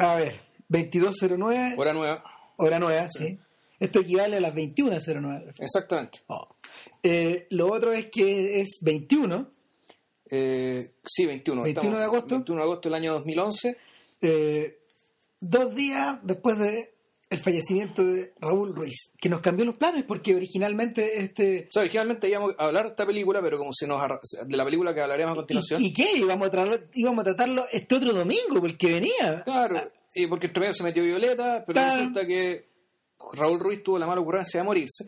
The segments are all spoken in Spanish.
A ver, 2209. Hora nueva. Hora nueva, sí. Esto equivale a las 21.09. Exactamente. Oh. Eh, lo otro es que es 21. Eh, sí, 21. 21 de agosto. 21 de agosto del año 2011. Eh, dos días después de el fallecimiento de Raúl Ruiz, que nos cambió los planes porque originalmente este... O sea, originalmente íbamos a hablar de esta película, pero como se nos arra- de la película que hablaremos a continuación. ¿Y, y qué? Íbamos a, tratarlo, íbamos a tratarlo este otro domingo, porque venía. Claro, y porque entre medio se metió Violeta, pero Claro. resulta que Raúl Ruiz tuvo la mala ocurrencia de morirse.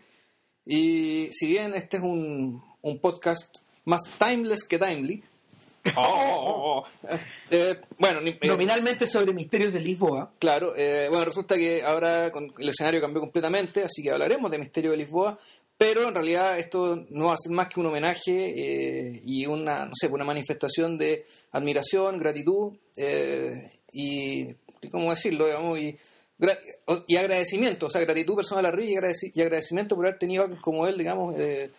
Y si bien este es un, un podcast más timeless que timely, eh, bueno, eh, Nominalmente sobre Misterios de Lisboa. Claro, eh, bueno, resulta que ahora con- el escenario cambió completamente, así que hablaremos de Misterio de Lisboa, pero en realidad esto no va a ser más que un homenaje y una, no sé, una manifestación de admiración, gratitud y, ¿cómo decirlo? Digamos, y, y agradecimiento, o sea, gratitud personal a Ruiz y, agradeci- y agradecimiento por haber tenido como él, digamos, eh,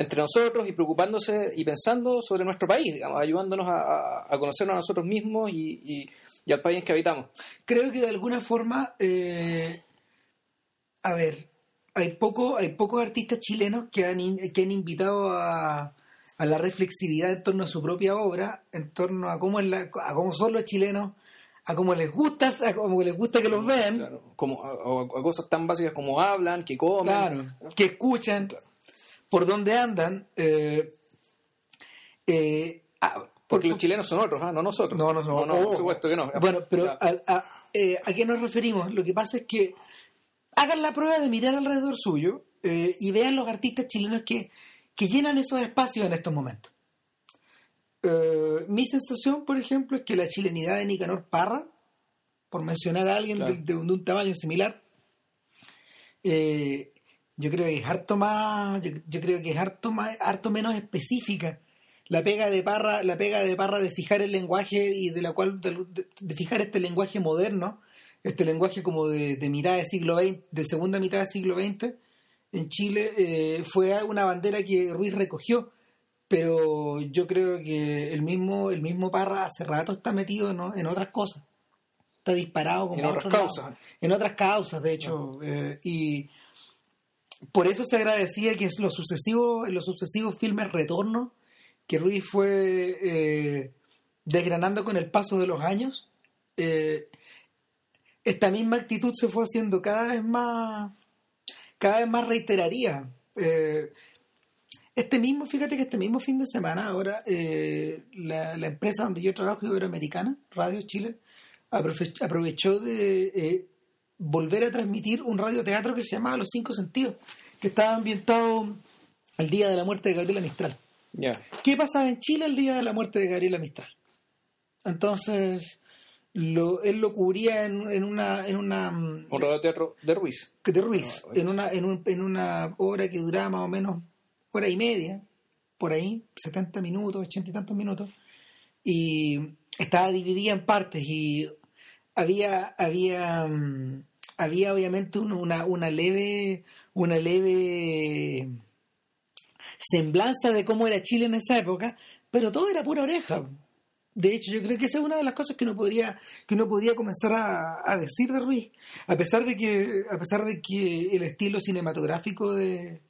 entre nosotros y preocupándose y pensando sobre nuestro país, digamos, ayudándonos a, a- conocernos a nosotros mismos y, y- y al país que habitamos. Creo que de alguna forma, eh, a ver, hay, poco, hay pocos artistas chilenos que han, in- que han invitado a, a la reflexividad en torno a su propia obra, en torno a cómo, es la- a cómo son los chilenos, a cómo les gusta, a cómo les gusta que los vean, Claro, como a, a- a cosas tan básicas como hablan, que comen. Claro, que escuchan, por dónde andan. eh, eh, ah, Porque por- los chilenos son otros, ¿ah? no nosotros. No, no, no. no, Oh. por supuesto que no. Bueno, pero a, a- eh, ¿a qué nos referimos? Lo que pasa es que hagan la prueba de mirar alrededor suyo y vean los artistas chilenos que, que llenan esos espacios en estos momentos. Mi sensación, por ejemplo, es que la chilenidad de Nicanor Parra, por mencionar a alguien Claro. de, de un, de un tamaño similar, eh, yo creo que es harto más, yo, yo creo que es harto más, harto menos específica la pega de Parra, la pega de Parra de fijar el lenguaje y de la cual de, de fijar este lenguaje moderno, este lenguaje como de, de mitad del siglo XX, de segunda mitad del siglo XX en Chile eh, fue una bandera que Ruiz recogió, pero yo creo que el mismo el mismo Parra hace rato está metido ¿no? en otras cosas, está disparado como En otras causas. lados. en otras causas de hecho eh, y por eso se agradecía que en los sucesivos los sucesivos filmes retorno que Ruiz fue eh, desgranando con el paso de los años, eh, esta misma actitud se fue haciendo cada vez más, cada vez más reiteraría. Eh, este mismo, fíjate que este mismo fin de semana, ahora, la, empresa donde yo trabajo, Iberoamericana, Radio Chile, aprovechó de volver a transmitir un radioteatro que se llamaba Los Cinco Sentidos, que estaba ambientado al día de la muerte de Gabriela Mistral. Ya. ¿Qué pasaba en Chile el día de la muerte de Gabriela Mistral? Entonces, lo, él lo cubría en, en una, en una mm, Un radioteatro de Ruiz. de Ruiz, Ah, en una, en, un- en una obra que duraba más o menos hora y media, por ahí, 70 minutos, 80 y tantos minutos, y estaba dividida en partes y había, había, mm, había obviamente un- una, una leve, una leve semblanza de cómo era Chile en esa época, pero todo era pura oreja. De hecho, yo creo que esa es una de las cosas que uno podría, que uno podría comenzar a, a decir de Ruiz. A pesar de que, a pesar de que el estilo cinematográfico de,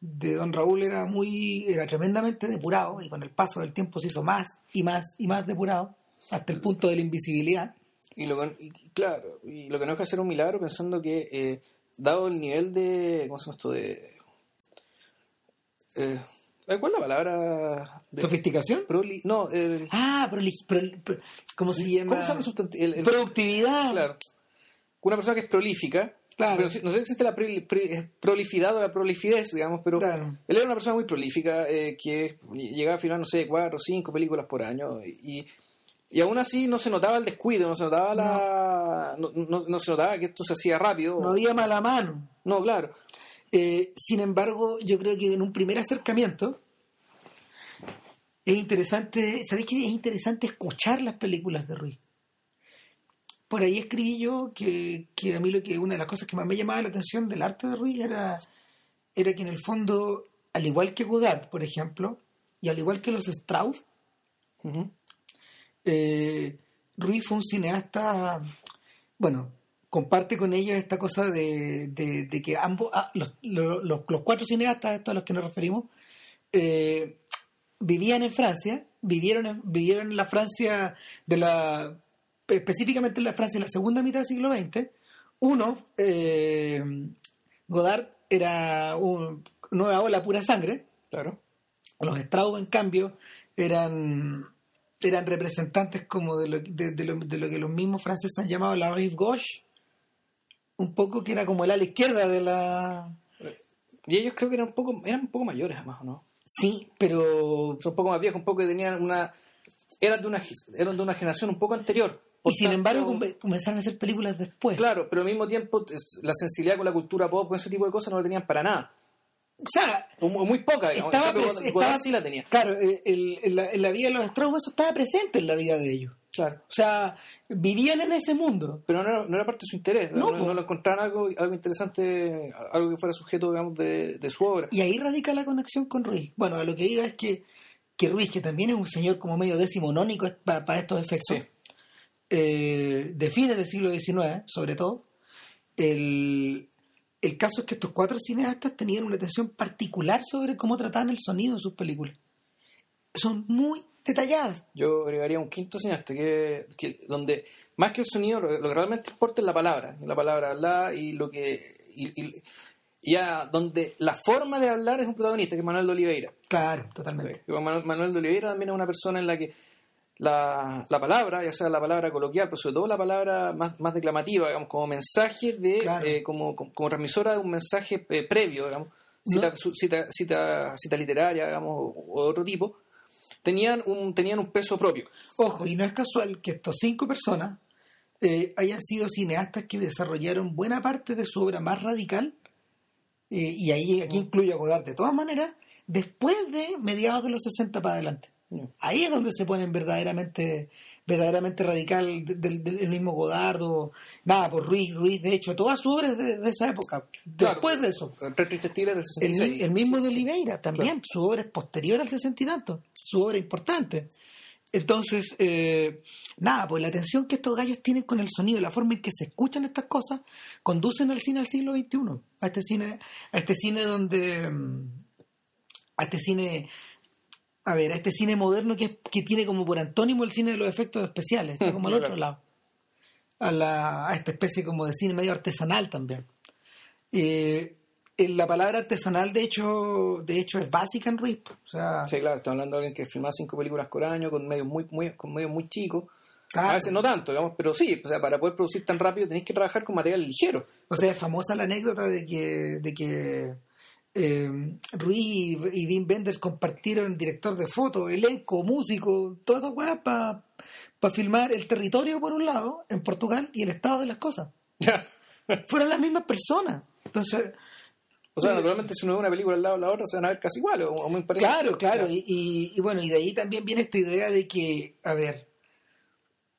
de Don Raúl era muy, era tremendamente depurado, y con el paso del tiempo se hizo más y más y más depurado, hasta el punto de la invisibilidad. Y lo, que- y claro, y lo que no es que hacer un milagro pensando que, eh, dado el nivel de. ¿Cómo se llama esto? De. Eh, ¿Cuál es la palabra? De, ¿Sofisticación? proli- no, el, Ah, proli- pro- pro- ¿cómo se llama? ¿cómo se llama el Productividad. Claro. Una persona que es prolífica. Claro. Pero no sé si existe la pri- prolifidad o la prolifidez, digamos, pero Claro. él era una persona muy prolífica eh, que llegaba a filmar, no sé, cuatro o cinco películas por año y, y aún así no se notaba el descuido, no se notaba la... No, no- no se notaba que esto se hacía rápido. No había mala mano. No, claro. Eh, sin embargo, yo creo que en un primer acercamiento es interesante, ¿sabéis que es interesante escuchar las películas de Ruiz? Por ahí escribí yo que, que a mí lo que una de las cosas que más me llamaba la atención del arte de Ruiz era, era que en el fondo, al igual que Godard, por ejemplo, y al igual que los Strauss. Eh, Ruiz fue un cineasta bueno, comparte con ellos esta cosa de, de- de que ambos, ah, los, los- cuatro cineastas, estos a los que nos referimos, eh, vivían en Francia, vivieron en, vivieron en la Francia de la, específicamente en la Francia de la segunda mitad del siglo XX. Uno, eh, Godard era un nueva ola pura sangre, Claro. los Straub, en cambio, eran, eran representantes como de lo, de, de lo, de lo que los mismos franceses han llamado la rive gauche, un poco que era como el ala izquierda de la... Y ellos creo que eran un poco, eran un poco mayores además, ¿o no? Sí, pero... Son un poco más viejos, un poco que tenían una... Eran de una, eran de una generación un poco anterior. Por Y sin tanto, embargo come- comenzaron a hacer películas después. Claro, pero al mismo tiempo la sensibilidad con la cultura pop, con ese tipo de cosas, no la tenían para nada. O sea, muy, poca, digamos. estaba, Godard sí la tenía. Claro, eh, el- la, vida de los Straub eso estaba presente en la vida de ellos. Claro. O sea, vivían en ese mundo. Pero no era, no era parte de su interés. No, No, lo encontraron algo, algo interesante, algo que fuera sujeto, digamos, de, de su obra. Y ahí radica la conexión con Ruiz. Bueno, a lo que iba es que, que Ruiz, que también es un señor como medio decimonónico para, estos efectos, Sí. eh, de fines del siglo XIX, sobre todo, el, el caso es que estos cuatro cineastas tenían una atención particular sobre cómo trataban el sonido en sus películas. Son muy detalladas. Yo agregaría un quinto cineasta, que, que donde más que el sonido, lo, lo que realmente importa es la palabra, la palabra hablada y lo que. Y, y- y a donde la forma de hablar es un protagonista, que es Manuel de Oliveira. Claro, totalmente. Manuel, Manuel de Oliveira también es una persona en la que la, la palabra, ya sea la palabra coloquial, pero sobre todo la palabra más, más declamativa, digamos, como mensaje de, Claro. eh, como, como, como transmisora de un mensaje eh, previo, digamos, cita, No. cita, cita, cita literaria, digamos, o, o de otro tipo, tenían un, tenían un peso propio. Ojo, y no es casual que estos cinco personas eh, hayan sido cineastas que desarrollaron buena parte de su obra más radical, y ahí aquí incluyo a Godard de todas maneras, después de mediados de los 60 para adelante. Ahí es donde se ponen verdaderamente verdaderamente radical de- del del mismo Godardo, nada, por Ruiz, Ruiz, de hecho, toda su obra es de, de esa época, Claro. después de eso. Tigres del El, 66. el mismo de Sí. Oliveira también, su obra es posterior al sesenta y tanto, su obra importante. Entonces, eh, nada, pues la atención que estos gallos tienen con el sonido, la forma en que se escuchan estas cosas, conducen al cine al siglo XXI, a este cine, a este cine donde, a este cine, a ver, a este cine moderno que, que tiene como por antónimo el cine de los efectos especiales, está como al otro lado, a, la, a esta especie como de cine medio artesanal también. Eh, la palabra artesanal, de hecho, de hecho es básica en Ruiz. O sea, Sí, claro, estamos hablando de alguien que filmaba cinco películas por año con medios muy, muy, con medios muy chicos. claro. A veces no tanto, digamos, pero sí, o sea, para poder producir tan rápido tenéis que trabajar con material ligero. O sea, es famosa la anécdota de que, de que eh, Ruiz y, y Wim Wenders compartieron director de foto, elenco, músico, todas esas weas para filmar el territorio por un lado, en Portugal, y el estado de las cosas. Fueron las mismas personas. Entonces, O sea, naturalmente si uno ve una película al lado de la otra se van a ver casi igual o, o muy parecidas. Claro, claro. Y, y- y bueno, y de ahí también viene esta idea de que, a ver,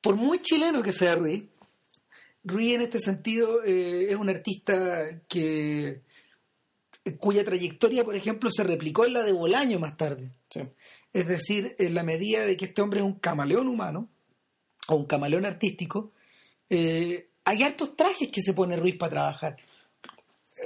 por muy chileno que sea Ruiz, Ruiz en este sentido eh, es un artista que cuya trayectoria, por ejemplo, se replicó en la de Bolaño más tarde. Sí. Es decir, en la medida de que este hombre es un camaleón humano, o un camaleón artístico, eh, hay hartos trajes que se pone Ruiz para trabajar.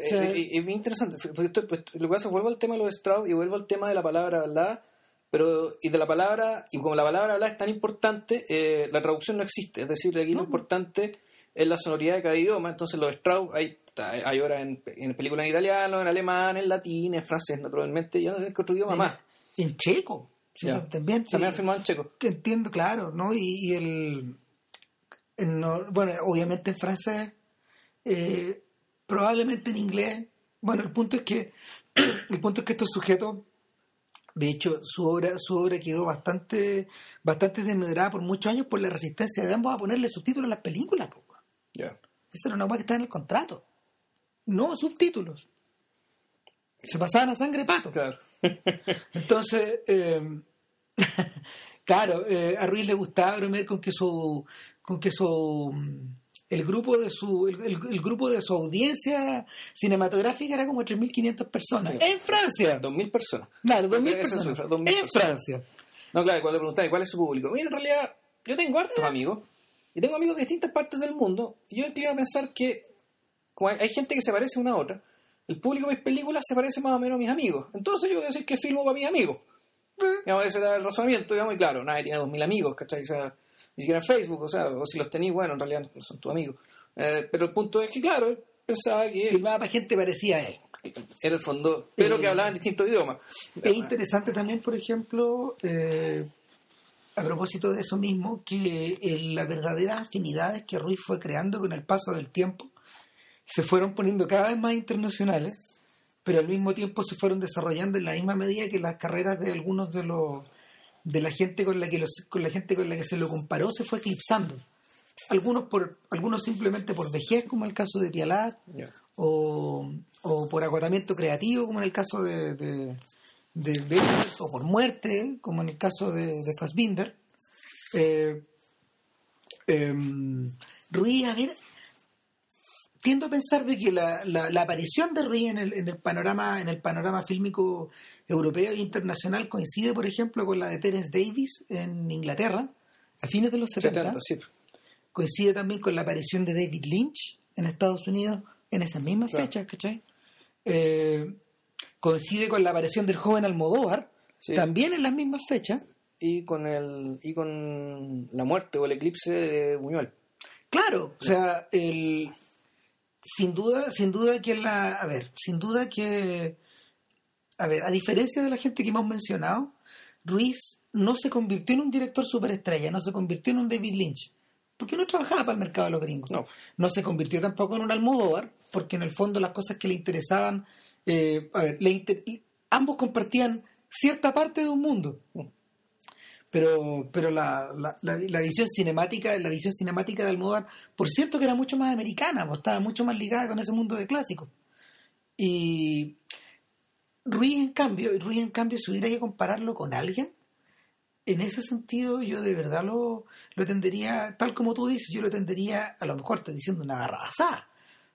Eh, sea- eh, es bien interesante. esto- pues, lo que pasa es vuelvo al tema de los Strauss y vuelvo al tema de la palabra verdad, pero y de la palabra, y como la palabra verdad es tan importante, eh, la traducción no existe. Es decir, aquí lo No. importante es la sonoridad de cada idioma. Entonces, los Strauss hay, hay ahora en, en películas en italiano, en alemán, en latín, en francés, naturalmente, sé qué otro idioma más. En checo. Sí, Ya. También, sí. También han filmado en checo. que entiendo, claro, ¿no? Y, y el, el no- bueno, obviamente en francés, eh, probablemente en inglés. Bueno, el punto es que el punto es que estos sujetos, de hecho, su obra, su obra quedó bastante, bastante desmedrada por muchos años por la resistencia de ambos a ponerle subtítulos a las películas. Ya. Esa era una cosa que estaba en el contrato. No subtítulos. Se pasaban a sangre pato. Claro. Entonces, eh, claro, eh, a Ruiz le gustaba bromear con que su, con que su, mm, el grupo de su, el, grupo de su audiencia cinematográfica era como 3.500 personas. Sí. En Francia. 2.000 personas. Claro, 2.000 Esa personas. cifra, 2.000 en personas. Francia. No, claro, cuando le preguntan cuál es su público. Mira, en realidad, yo tengo hartos amigos. y tengo amigos de distintas partes del mundo, y yo a pensar que como hay, hay gente que se parece una a otra, el público de mis películas se parece más o menos a mis amigos. Entonces yo voy a decir que filmo para mis amigos. Digamos, ese era el razonamiento, digamos, y claro, nadie tiene dos mil amigos, ¿cachai? O sea, ni siquiera en Facebook, o sea, o si los tenéis, bueno, en realidad no son tus amigos. Eh, pero el punto es que, claro, él pensaba que Filmaba para gente parecida a él. era el fondo, pero que Eh, hablaban distintos idiomas. Es interesante también, por ejemplo, eh, a propósito de eso mismo, que eh, las verdaderas afinidades que Ruiz fue creando con el paso del tiempo se fueron poniendo cada vez más internacionales, pero al mismo tiempo se fueron desarrollando en la misma medida que las carreras de algunos de los de la gente con la que los- con la gente con la que se lo comparó se fue eclipsando. Algunos por algunos simplemente por vejez, como el caso de Pialat, o, o por agotamiento creativo, como en el caso de, de, o por muerte, como en el caso de, de Fassbinder. Eh, em, Ruiz, a ver, tiendo a pensar de que la, la- la aparición de Ruiz en el, en el panorama en el panorama fílmico europeo e internacional coincide, por ejemplo, con la de Terence Davis en Inglaterra a fines de los 70 70, sí. coincide también con la aparición de David Lynch en Estados Unidos en esas mismas Claro. fechas, ¿cachai? Eh, coincide con la aparición del joven Almodóvar, Sí. también en las mismas fechas. Y con el y con la muerte o el eclipse de Buñuel. Claro, o sea, el, sin duda, sin duda que la, a ver, sin duda que, a ver, a diferencia de la gente que hemos mencionado, Ruiz no se convirtió en un director superestrella, no se convirtió en un David Lynch, porque no trabajaba para el mercado de los gringos. No. No se convirtió tampoco en un Almodóvar, porque en el fondo las cosas que le interesaban, eh, a ver, le inter- ambos compartían cierta parte de un mundo. Pero, pero la, la, la- visión cinemática, la visión cinemática de Almodóvar, por cierto que era mucho más americana, pues, estaba mucho más ligada con ese mundo de clásicos. Y Ruiz en cambio, Ruiz en cambio, si hubiera que compararlo con alguien, en ese sentido yo de verdad lo, lo tendería, tal como tú dices, yo lo tendería, a lo mejor estoy diciendo una garrabasada,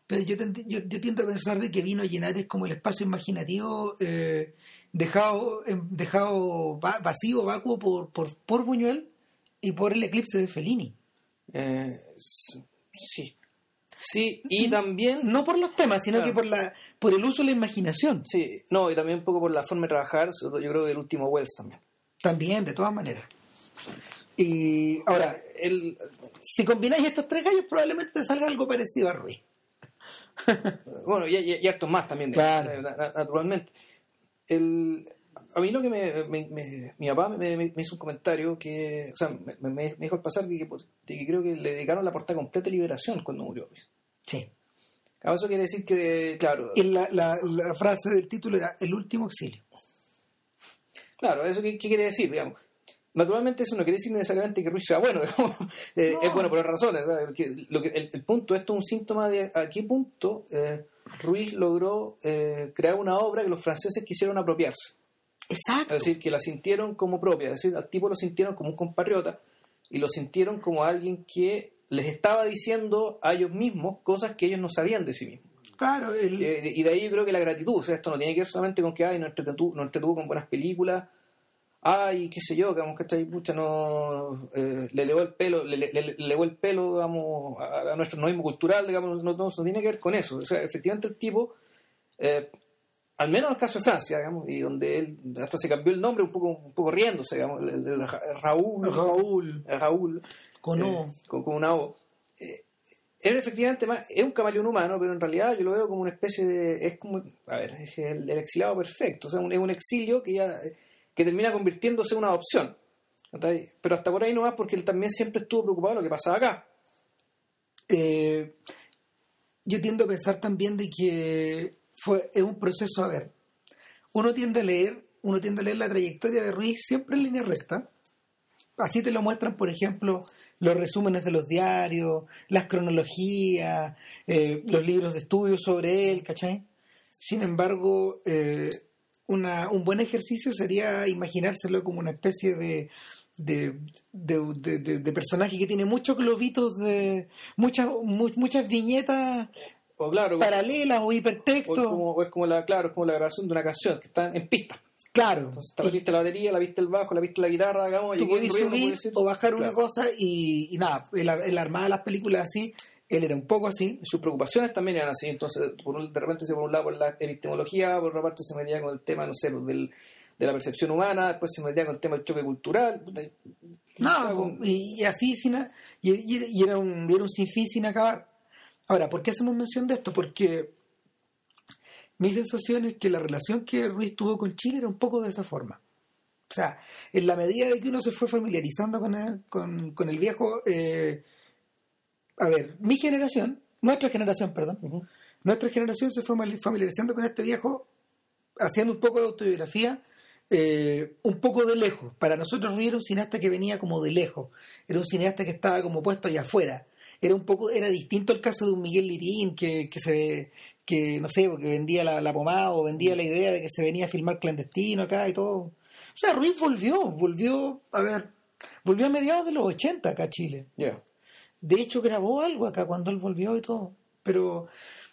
pero yo, yo, yo tiendo a pensar de que Vino a llenar es como el espacio imaginativo eh, dejado, em, dejado va- vacío, vacuo por, por, por Buñuel y por el eclipse de Fellini. Eh, sí. Sí, y también No por los temas, sino Claro. que por, la, por el uso de la imaginación. Sí, no, y también un poco por la forma de trabajar, yo creo que el último Wells también. También, de todas maneras. Y ahora, El, si combináis estos tres gallos, probablemente te salga algo parecido a Ruiz. bueno, y, y, y hartos más también, Claro. naturalmente. El, a mí lo que me, me- me- mi papá me, hizo un comentario que, o sea, me, dijo al pasar de que, de que creo que le dedicaron la portada completa de Liberación cuando murió. Luis. Sí. Ahora, Eso quiere decir que, claro, Y la, la- la frase del título era El último auxilio. Claro, ¿eso qué, qué quiere decir? Digamos? Naturalmente eso no quiere decir necesariamente que Ruiz sea bueno. Eh, No. es bueno por razones. ¿sabes? Porque lo que- el, el punto, esto es un síntoma de a qué punto eh, Ruiz logró eh, crear una obra que los franceses quisieron apropiarse. Exacto. Es decir, que la sintieron como propia, es decir, al tipo lo sintieron como un compatriota y lo sintieron como alguien que les estaba diciendo a ellos mismos cosas que ellos no sabían de sí mismos. Claro, el- Eh, y de ahí yo creo que la gratitud, o sea, esto no tiene que ver solamente con que ay, nos entretuvo, nos entretuvo con buenas películas, ay, qué sé yo, digamos, ¿cachai? Pucha, no, eh, le elevó el pelo, le, le, le- le elevó el pelo, digamos, a, a nuestro noismo cultural, digamos, no, no, no tiene que ver con eso. O sea, efectivamente el tipo, eh, al menos en el caso de Francia, digamos, y donde él hasta se cambió el nombre un poco, un poco riéndose, digamos, el, el- el Ra- Raúl, Raúl, Raúl, con O. eh, con, con una O. Eh, él efectivamente más- es un camaleón humano, pero en realidad yo lo veo como una especie de. Es como. A ver, es el, el exilado perfecto. O sea, un- es un exilio que ya. Que termina convirtiéndose en una adopción. Pero hasta por ahí no más porque él también siempre estuvo preocupado de lo que pasaba acá. Eh, yo tiendo a pensar también de que fue, es un proceso, a ver, uno tiende a leer, uno tiende a leer la trayectoria de Ruiz siempre en línea recta. Así te lo muestran, por ejemplo, los resúmenes de los diarios, las cronologías, eh, los libros de estudio sobre él, ¿cachai? Sin embargo, eh, una, un buen ejercicio sería imaginárselo como una especie de, de, de, de- personaje que tiene muchos globitos de muchas mu- muchas viñetas O claro, paralelas o o hipertextos como, o es como la, claro, es como la grabación de una canción que está en pista. Claro. Entonces, la viste la batería, la viste el bajo, la viste la guitarra, digamos, tú no subir o bajar una cosa y, y nada, el, el armada de las películas así, él era un poco así. sus preocupaciones también eran así, entonces por un- de repente se por un lado por la epistemología, por otra parte se metía con el tema, no sé, pues, del, de la percepción humana, después se metía con el tema del choque cultural. No, con- y, y así sin y, y- y era un, era un sinfín sin acabar. Ahora, ¿por qué hacemos mención de esto? Porque mi sensación es que la relación que Ruiz tuvo con Chile era un poco de esa forma. O sea, en la medida de que uno se fue familiarizando con el, con, con el viejo, eh, a ver, mi generación, nuestra generación, perdón, nuestra generación se fue familiarizando con este viejo, haciendo un poco de autobiografía, eh, un poco de lejos. Para nosotros Ruiz era un cineasta que venía como de lejos, era un cineasta que estaba como puesto allá afuera. Era un poco, era distinto el caso de un Miguel Litín que, que se que no sé, que vendía la, la pomada o vendía la idea de que se venía a filmar clandestino acá y todo. O sea, Ruiz volvió, volvió, a ver, volvió a mediados de los 80 acá a Chile. Ya. De hecho, grabó algo acá cuando él volvió y todo. Pero,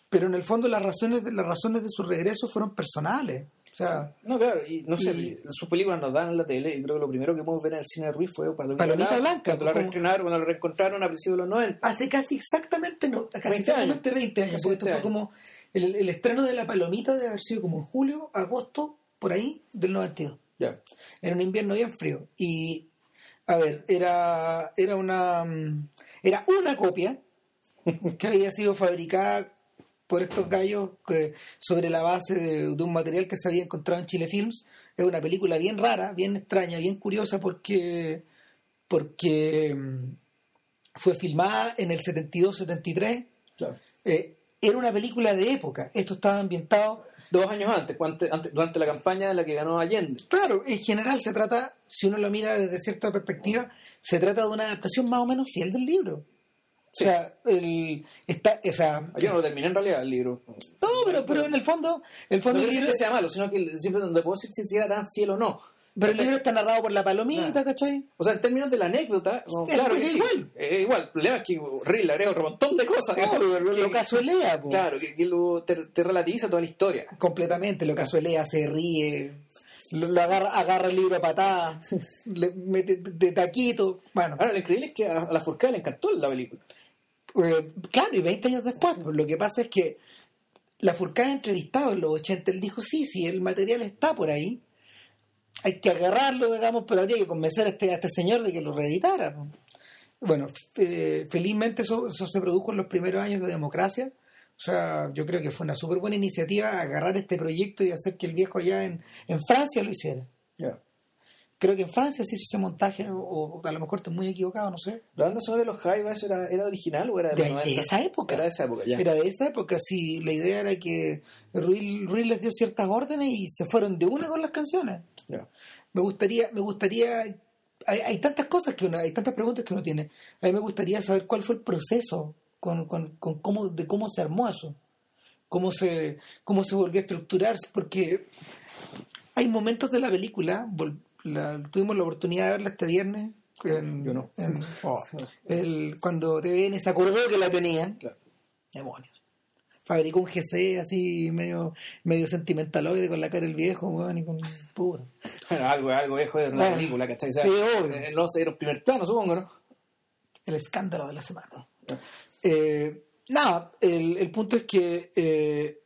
pero en el fondo las razones, de, las razones de su regreso fueron personales. O sea, No, claro, y no sé, Y- sus películas nos dan en la tele, y creo que lo primero que podemos ver en el cine de Ruiz fue Palomita, Palomita Blanca, cuando la como- reestrenaron, cuando la reencontraron a principios de los 90. hace casi exactamente, no, casi 20 exactamente 20 años, porque esto 20 fue como el, el estreno de La Palomita de haber sido como en julio, agosto, por ahí, del 92. Ya. Era un invierno bien frío. Y, a ver, era, era una mm, era una copia que había sido fabricada por estos gallos que, sobre la base de, de un material que se había encontrado en Chile Films. Es una película bien rara, bien extraña, bien curiosa porque, porque mm, fue filmada en el 72-73. Claro. Eh, era una película de época. Esto estaba ambientado Dos años antes- durante la campaña en la que ganó Allende. Claro, en general se trata, si uno lo mira desde cierta perspectiva, se trata de una adaptación más o menos fiel del libro. Sí. O sea, el, está, o sea, Yo no lo terminé en realidad el libro. no, pero, pero en el fondo, el No fondo quiero el decir libro, que sea malo, sino que siempre no puedo decir si era tan fiel o no. pero el libro está narrado por la palomita, Claro. ¿cachai? O sea, en términos de la anécdota, no, Es- claro es que sí. igual. Es igual. El problema es que Rill le agrega otro montón de cosas. No, digamos, lo, lo que- casuelea, po. Claro, que, que lo, te, te relativiza toda la historia. completamente, lo casuelea, se ríe, lo, agarra, agarra el libro a patada, le mete de taquito, bueno. Ahora, lo increíble es que a, a la Furcada le encantó la película. Eh, claro, y 20 años después, pues, lo que pasa es que la Furcada entrevistado en los 80, él dijo, sí, sí, el material está por ahí, hay que agarrarlo, digamos, pero habría que convencer a este, a este señor de que lo reeditara. pues. Bueno, eh, felizmente eso, eso se produjo en los primeros años de democracia, o sea, yo creo que fue una súper buena iniciativa agarrar este proyecto y hacer que el viejo allá en, en Francia lo hiciera. Creo que en Francia se hizo ese montaje, o, o a lo mejor estoy muy equivocado, no sé. ¿La banda sonora de los Jaivas era, era original o era de, De, los de 90? esa época. Era de esa época, ya. Era de esa época, sí. La idea era que Ruiz, Ruiz les dio ciertas órdenes y se fueron de una con las canciones. Ya. Me gustaría, me gustaría, hay, hay tantas cosas que uno, hay tantas preguntas que uno tiene. A mí me gustaría saber cuál fue el proceso con, con, con cómo, de cómo se armó eso, cómo se, cómo se volvió a estructurar, porque hay momentos de la película, la- tuvimos la oportunidad de verla este viernes. en- Yo no. en- oh, el- cuando TVN se acordó que la tenían, Claro. demonios. Fabricó un GC así medio medio sentimentaloide con la cara del viejo, weón, y con puta. algo, algo viejo de la Bueno, película, ¿cachai? O sea, sí, obvio. eh, no sé, era un primer plano, supongo, ¿no? El escándalo de la semana. Eh, nada, el, el punto es que eh,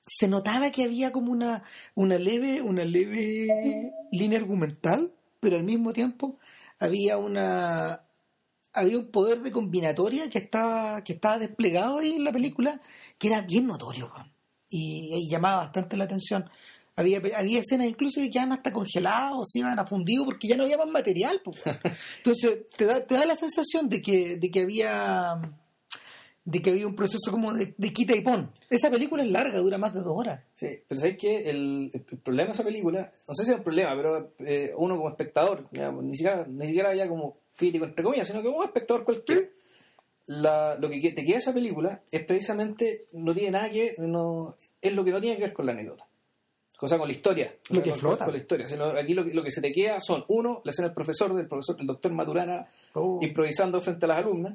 se notaba que había como una, una leve, una leve línea argumental, pero al mismo tiempo había una había un poder de combinatoria que estaba, que estaba desplegado ahí en la película, que era bien notorio, y llamaba bastante la atención. Había, había escenas incluso que quedaban hasta congelados, se iban a fundido porque ya no había más material. Entonces, te da, te da la sensación de que, de que había de que había un proceso como de, de quita y pon. Esa película es larga, dura más de dos horas. Sí, pero sabes que el, el problema de esa película, no sé si es un problema, pero eh, uno como espectador, ni siquiera, ni siquiera ya como crítico entre comillas, sino que como espectador cualquiera, la, lo que te queda esa película es precisamente, no tiene nada que ver, no, es lo que no tiene que ver con la anécdota. O sea, con la historia. Lo que con- flota. Con la historia. O sea, aquí lo, que- lo que se te queda son, uno, la escena del profesor, del profesor, del doctor Maturana, improvisando frente a las alumnas.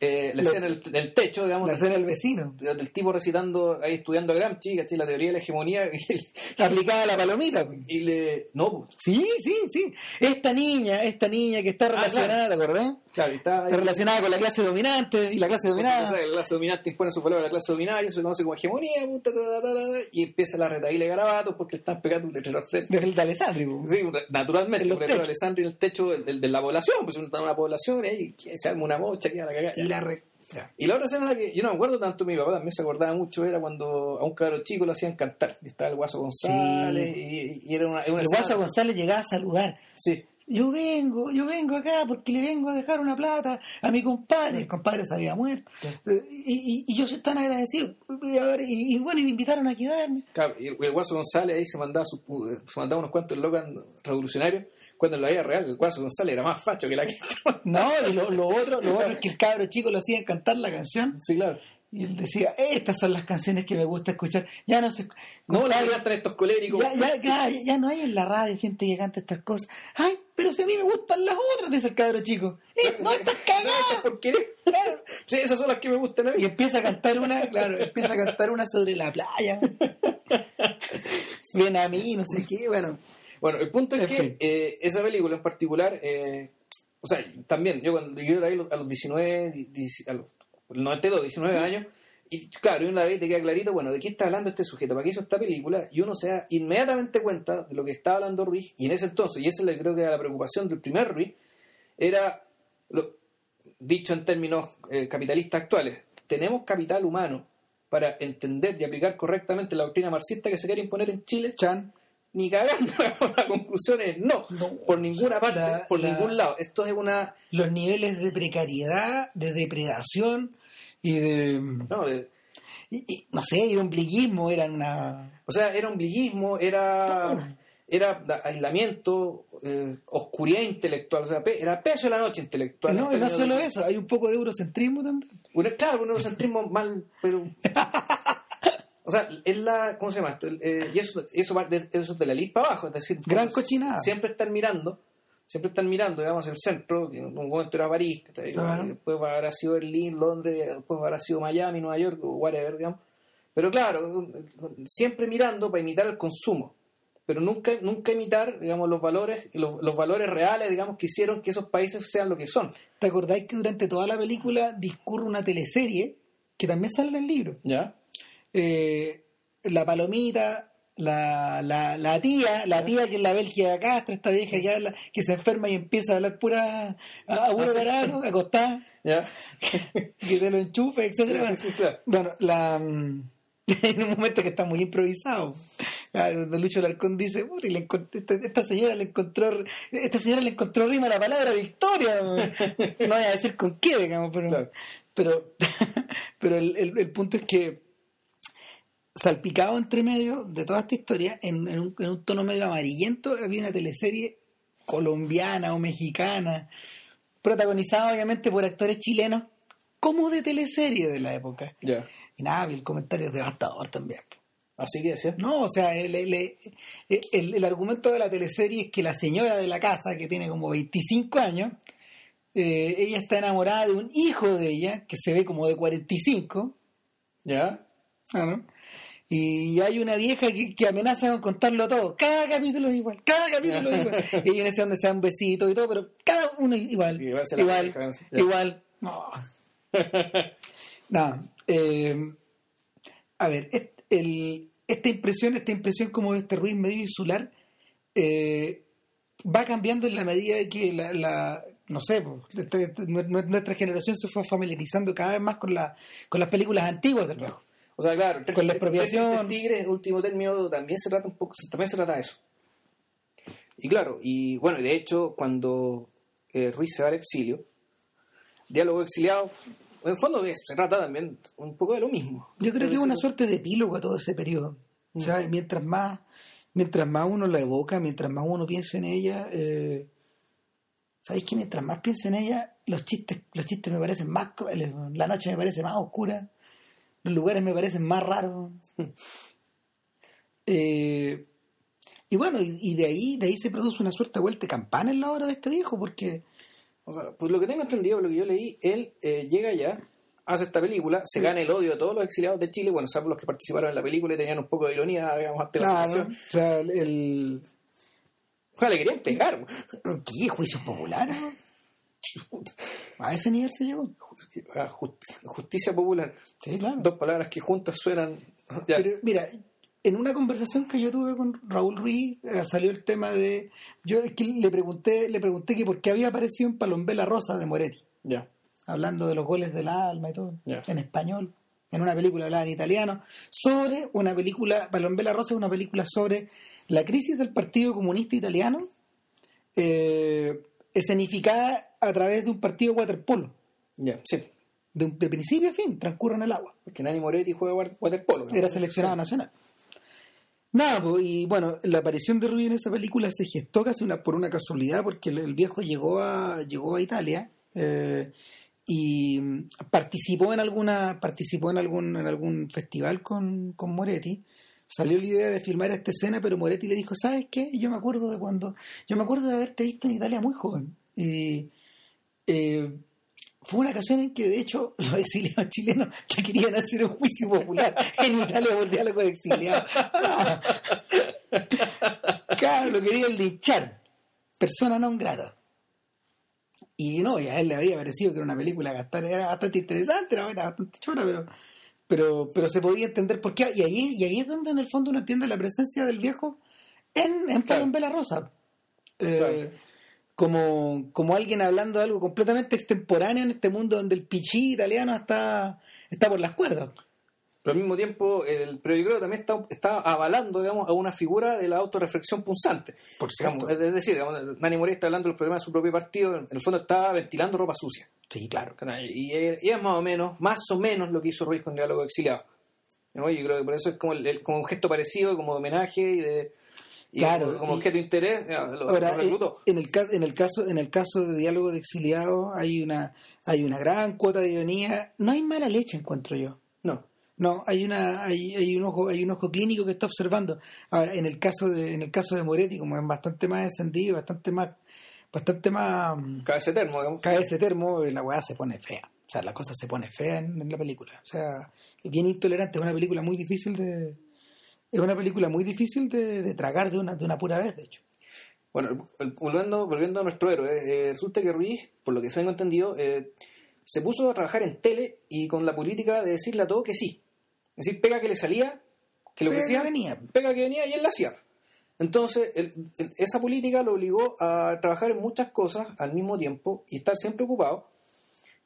Eh, la La- escena del, del techo, digamos, La escena del vecino. del tipo recitando, ahí estudiando a Gramsci, ¿cachai? la teoría de la hegemonía, Aplicada a la palomita. pues. y le... No, pues, Sí, sí, sí. Esta niña, esta niña que está relacionada, ¿te acordás? claro, está... Está relacionada con la clase dominante y la clase dominada. La clase dominante impone su valor a la clase dominante, se conoce como hegemonía, puta, ta, ta, ta, y empieza la retaíla de garabatos porque le están pegando un letrero al frente. Desde el de Alessandri. pues. Sí, naturalmente, un letrero de. Alessandri en el techo del- del- de, la población, pues está en una población y ahí se arma una mocha, queda la cagada. Y la re- Y la otra escena que yo no me acuerdo tanto, mi papá también se acordaba mucho, era cuando a un cabro chico lo hacían cantar. Y estaba el Guaso González y, y era una, una El escena- Guasa González llegaba a saludar. Sí, Yo vengo, yo vengo acá porque le vengo a dejar una plata a mi compadre. El compadre se había muerto. Y, y, y yo soy tan agradecido. Y, ahora- y- y bueno, y me invitaron a quedarme. claro, y el, el Guaso González ahí se mandaba, su, se mandaba unos cuantos locos revolucionarios, cuando en la vida real el Guaso González era más facho que la que No, y lo, lo otro, lo otro es que el cabro chico lo hacía cantar la canción. Sí, claro. Y él decía, estas son las canciones que me gusta escuchar. Ya no sé. No, la cantan estos coléricos. ya, ya, ya, ya no hay en la radio gente que canta estas cosas. Ay, pero si a mí me gustan las otras, dice el cabro chico. Eh, no estás No, cagado. ¿Por qué? Sí, esas son las que me gustan a mí. Y empieza a cantar una, claro, empieza a cantar una sobre la playa. Ven a mí, no sé qué, bueno. Bueno, el punto es En que fin. eh, esa película en particular, eh, o sea, también, yo cuando yo la vi a los 19, di- di- a los 92, 19 años, y claro, y una vez te queda clarito, bueno, ¿de qué está hablando este sujeto? ¿Para qué hizo esta película? Y uno se da inmediatamente cuenta de lo que estaba hablando Ruiz, y en ese entonces, y esa creo que era la preocupación del primer Ruiz, era, lo, dicho en términos eh, capitalistas actuales, tenemos capital humano para entender y aplicar correctamente la doctrina marxista que se quiere imponer en Chile Chan. Ni cagando. La conclusión es no, No. por ninguna parte, La- por la- ningún lado. Esto es una. Los niveles de precariedad, de depredación y de. No, de- y- y, no sé, de ombliguismo eran una. o sea, era ombliguismo, era, era aislamiento, eh, oscuridad intelectual. O sea, era peso de la noche intelectual. No, y no solo de- eso, hay un poco de eurocentrismo también. Claro, un eurocentrismo mal, pero. O sea, es la. ¿Cómo se llama esto? Eh, y eso, eso, va de, eso es de la lista para abajo, es decir, Gran cochinada. Siempre están mirando, siempre están mirando, digamos, el centro, que en un momento era París. Claro. después habrá sido Berlín, Londres, después habrá sido Miami, Nueva York, o whatever, digamos. Pero claro, siempre mirando para imitar el consumo, pero nunca, nunca imitar, digamos, los valores, los, los valores reales, digamos, que hicieron que esos países sean lo que son. ¿Te acordáis que durante toda la película discurre una teleserie que también sale en el libro? ¿Ya? Eh, la palomita, la, la, la tía, la tía que es la Bélgica Castro, esta vieja que habla, que se enferma y empieza a hablar pura a, puro barato, acostada, ¿Ya? que te lo enchufe, etcétera. Sí, sí, claro. Bueno, la mm, en un momento que está muy improvisado. Ah, Donde Lucho Larcón dice, "Puta, y le esta, esta señora le encontró esta señora le encontró rima a la palabra victoria. No voy a decir con qué, digamos, pero Claro. pero, pero el, el- el punto es que salpicado entre medio de toda esta historia, en, en un, en un tono medio amarillento, había una teleserie colombiana o mexicana, protagonizada obviamente por actores chilenos, como de teleserie de la época. Ya. Y nada, el comentario es devastador también. Así que decía. No, o sea, el, el- el- el argumento de la teleserie es que la señora de la casa, que tiene como 25 años, eh, ella está enamorada de un hijo de ella, que se ve como de 45, ¿Ya? ah, ¿no? Y hay una vieja que, que amenaza con contarlo todo. Cada capítulo es igual, cada capítulo es igual. Y hay una escena donde se dan besitos y todo, pero cada uno es igual. Y la Igual, igual. No. Nada. eh, a ver, el- esta impresión, esta impresión como de este ruido medio insular, eh, va cambiando en la medida de que la, la- no sé, pues, este- este- nue- nue- nuestra generación se fue familiarizando cada vez más con, la, con las películas antiguas del viejo. O sea, claro, Con la expropiación. Tres Tigres, en último término, también se trata un poco, también se trata de eso. Y claro, y bueno, y de hecho, cuando eh, Ruiz se va al exilio, diálogo exiliado, en el fondo se trata también un poco de lo mismo. Yo creo que es una suerte de epílogo a todo ese periodo. O sea, mientras más, mientras más uno la evoca, mientras más uno piensa en ella, eh, ¿sabéis que mientras más pienso en ella, los chistes, los chistes me parecen más crueles, la noche me parece más oscura, los lugares me parecen más raros. Eh, y bueno, y, y de ahí, de ahí se produce una suerte de vuelta de campana en la obra de este viejo, porque O sea, pues lo que tengo entendido, lo que yo leí, él eh, llega allá, hace esta película, se gana el odio de todos los exiliados de Chile, bueno, salvo los que participaron en la película y tenían un poco de ironía, digamos, ante la situación. o sea, el... Ojalá le querían pegar. ¿Qué? ¿Juicios populares? A ese nivel se llegó. Just- Justicia popular. Sí, claro. Dos palabras que juntas suenan. ya. Pero mira, en una conversación que yo tuve con Raúl Ruiz eh, salió el tema de yo es que le pregunté le pregunté que por qué había aparecido en Palombela Rosa de Moretti, ya. hablando de los goles del alma y todo, Ya. en español, en una película hablada en italiano, sobre una película Palombela Rosa es una película sobre la crisis del Partido Comunista Italiano eh, escenificada a través de un partido de waterpolo, Ya, sí. de, principio a fin, transcurre en el agua. Porque Nani Moretti juega wa- waterpolo. ¿no? Era seleccionado nacional. Nada, pues, y bueno, la aparición de Rubí en esa película se gestó casi una, por una casualidad, porque el, el viejo llegó a, llegó a Italia eh, y mm, participó en alguna, participó en algún, en algún festival con, con Moretti. Salió la idea de filmar esta escena, pero Moretti le dijo, ¿sabes qué? Yo me acuerdo de cuando, yo me acuerdo de haberte visto en Italia muy joven. Y eh, fue una ocasión en que, de hecho, los exiliados chilenos que querían hacer un juicio popular en Italia por diálogo de exiliados. Claro, lo querían linchar. Persona non grata. Y no, y a él le había parecido que era una película bastante, era bastante interesante, era bastante chora, pero, pero, pero se podía entender por qué. Y ahí, y ahí es donde en el fondo uno entiende la presencia del viejo en, en Claro. Vela Rosa. Eh, Claro. como, como alguien hablando de algo completamente extemporáneo en este mundo donde el pichí italiano está, está por las cuerdas. Pero al mismo tiempo, el, pero yo creo que también está, está avalando, digamos, a una figura de la autorreflexión punzante. Por Digamos, es decir, digamos, Nani Moretti está hablando del problema de su propio partido, en el fondo está ventilando ropa sucia. Sí, claro. Y, es- y es más o menos, más o menos lo que hizo Ruiz con Diálogo Exiliado. ¿No? Yo creo que por eso es como, el- como un gesto parecido, como de homenaje y de y Claro, como, objeto de interés, lo, Ahora, lo reclutó. en el caso, en el caso, en el caso de diálogo de exiliados hay una, hay una gran cuota de ironía. No hay mala leche, encuentro yo. No. Hay una, hay, hay un ojo, hay un ojo clínico que está observando. Ahora, en el caso de, en el caso de Moretti, como es bastante más encendido, bastante más, bastante más mm, Cabeza de termo, digamos. cae ese termo, la weá se pone fea. O sea, la cosa se pone fea en, en la película. O sea, es bien intolerante, es una película muy difícil de. Es una película muy difícil de, de tragar de una, de una pura vez, de hecho. Bueno, volviendo, volviendo a nuestro héroe, eh, resulta que Ruiz, por lo que tengo entendido, eh, se puso a trabajar en tele y con la política de decirle a todo que sí. Es decir, pega que le salía, que le Pega ofrecía, que venía. pega que venía y él la hacía. Entonces, el- el- esa política lo obligó a trabajar en muchas cosas al mismo tiempo y estar siempre ocupado.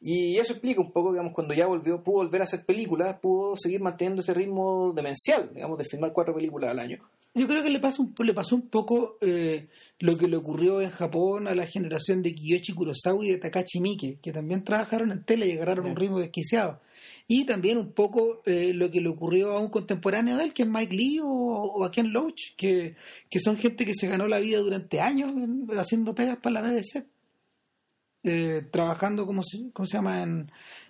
Y eso explica un poco, digamos, cuando ya volvió, pudo volver a hacer películas, pudo seguir manteniendo ese ritmo demencial, digamos, de filmar cuatro películas al año. Yo creo que le, pasa un, le pasó un poco eh, lo que le ocurrió en Japón a la generación de Kiyoshi Kurosawa y de Takashi Miike, que también trabajaron en tele y agarraron un ritmo desquiciado. Y también un poco eh, lo que le ocurrió a un contemporáneo de él, que es Mike Lee o, o a Ken Loach, que, que son gente que se ganó la vida durante años en- haciendo pegas para la BBC. Eh, trabajando, como se, ¿cómo se llama? En,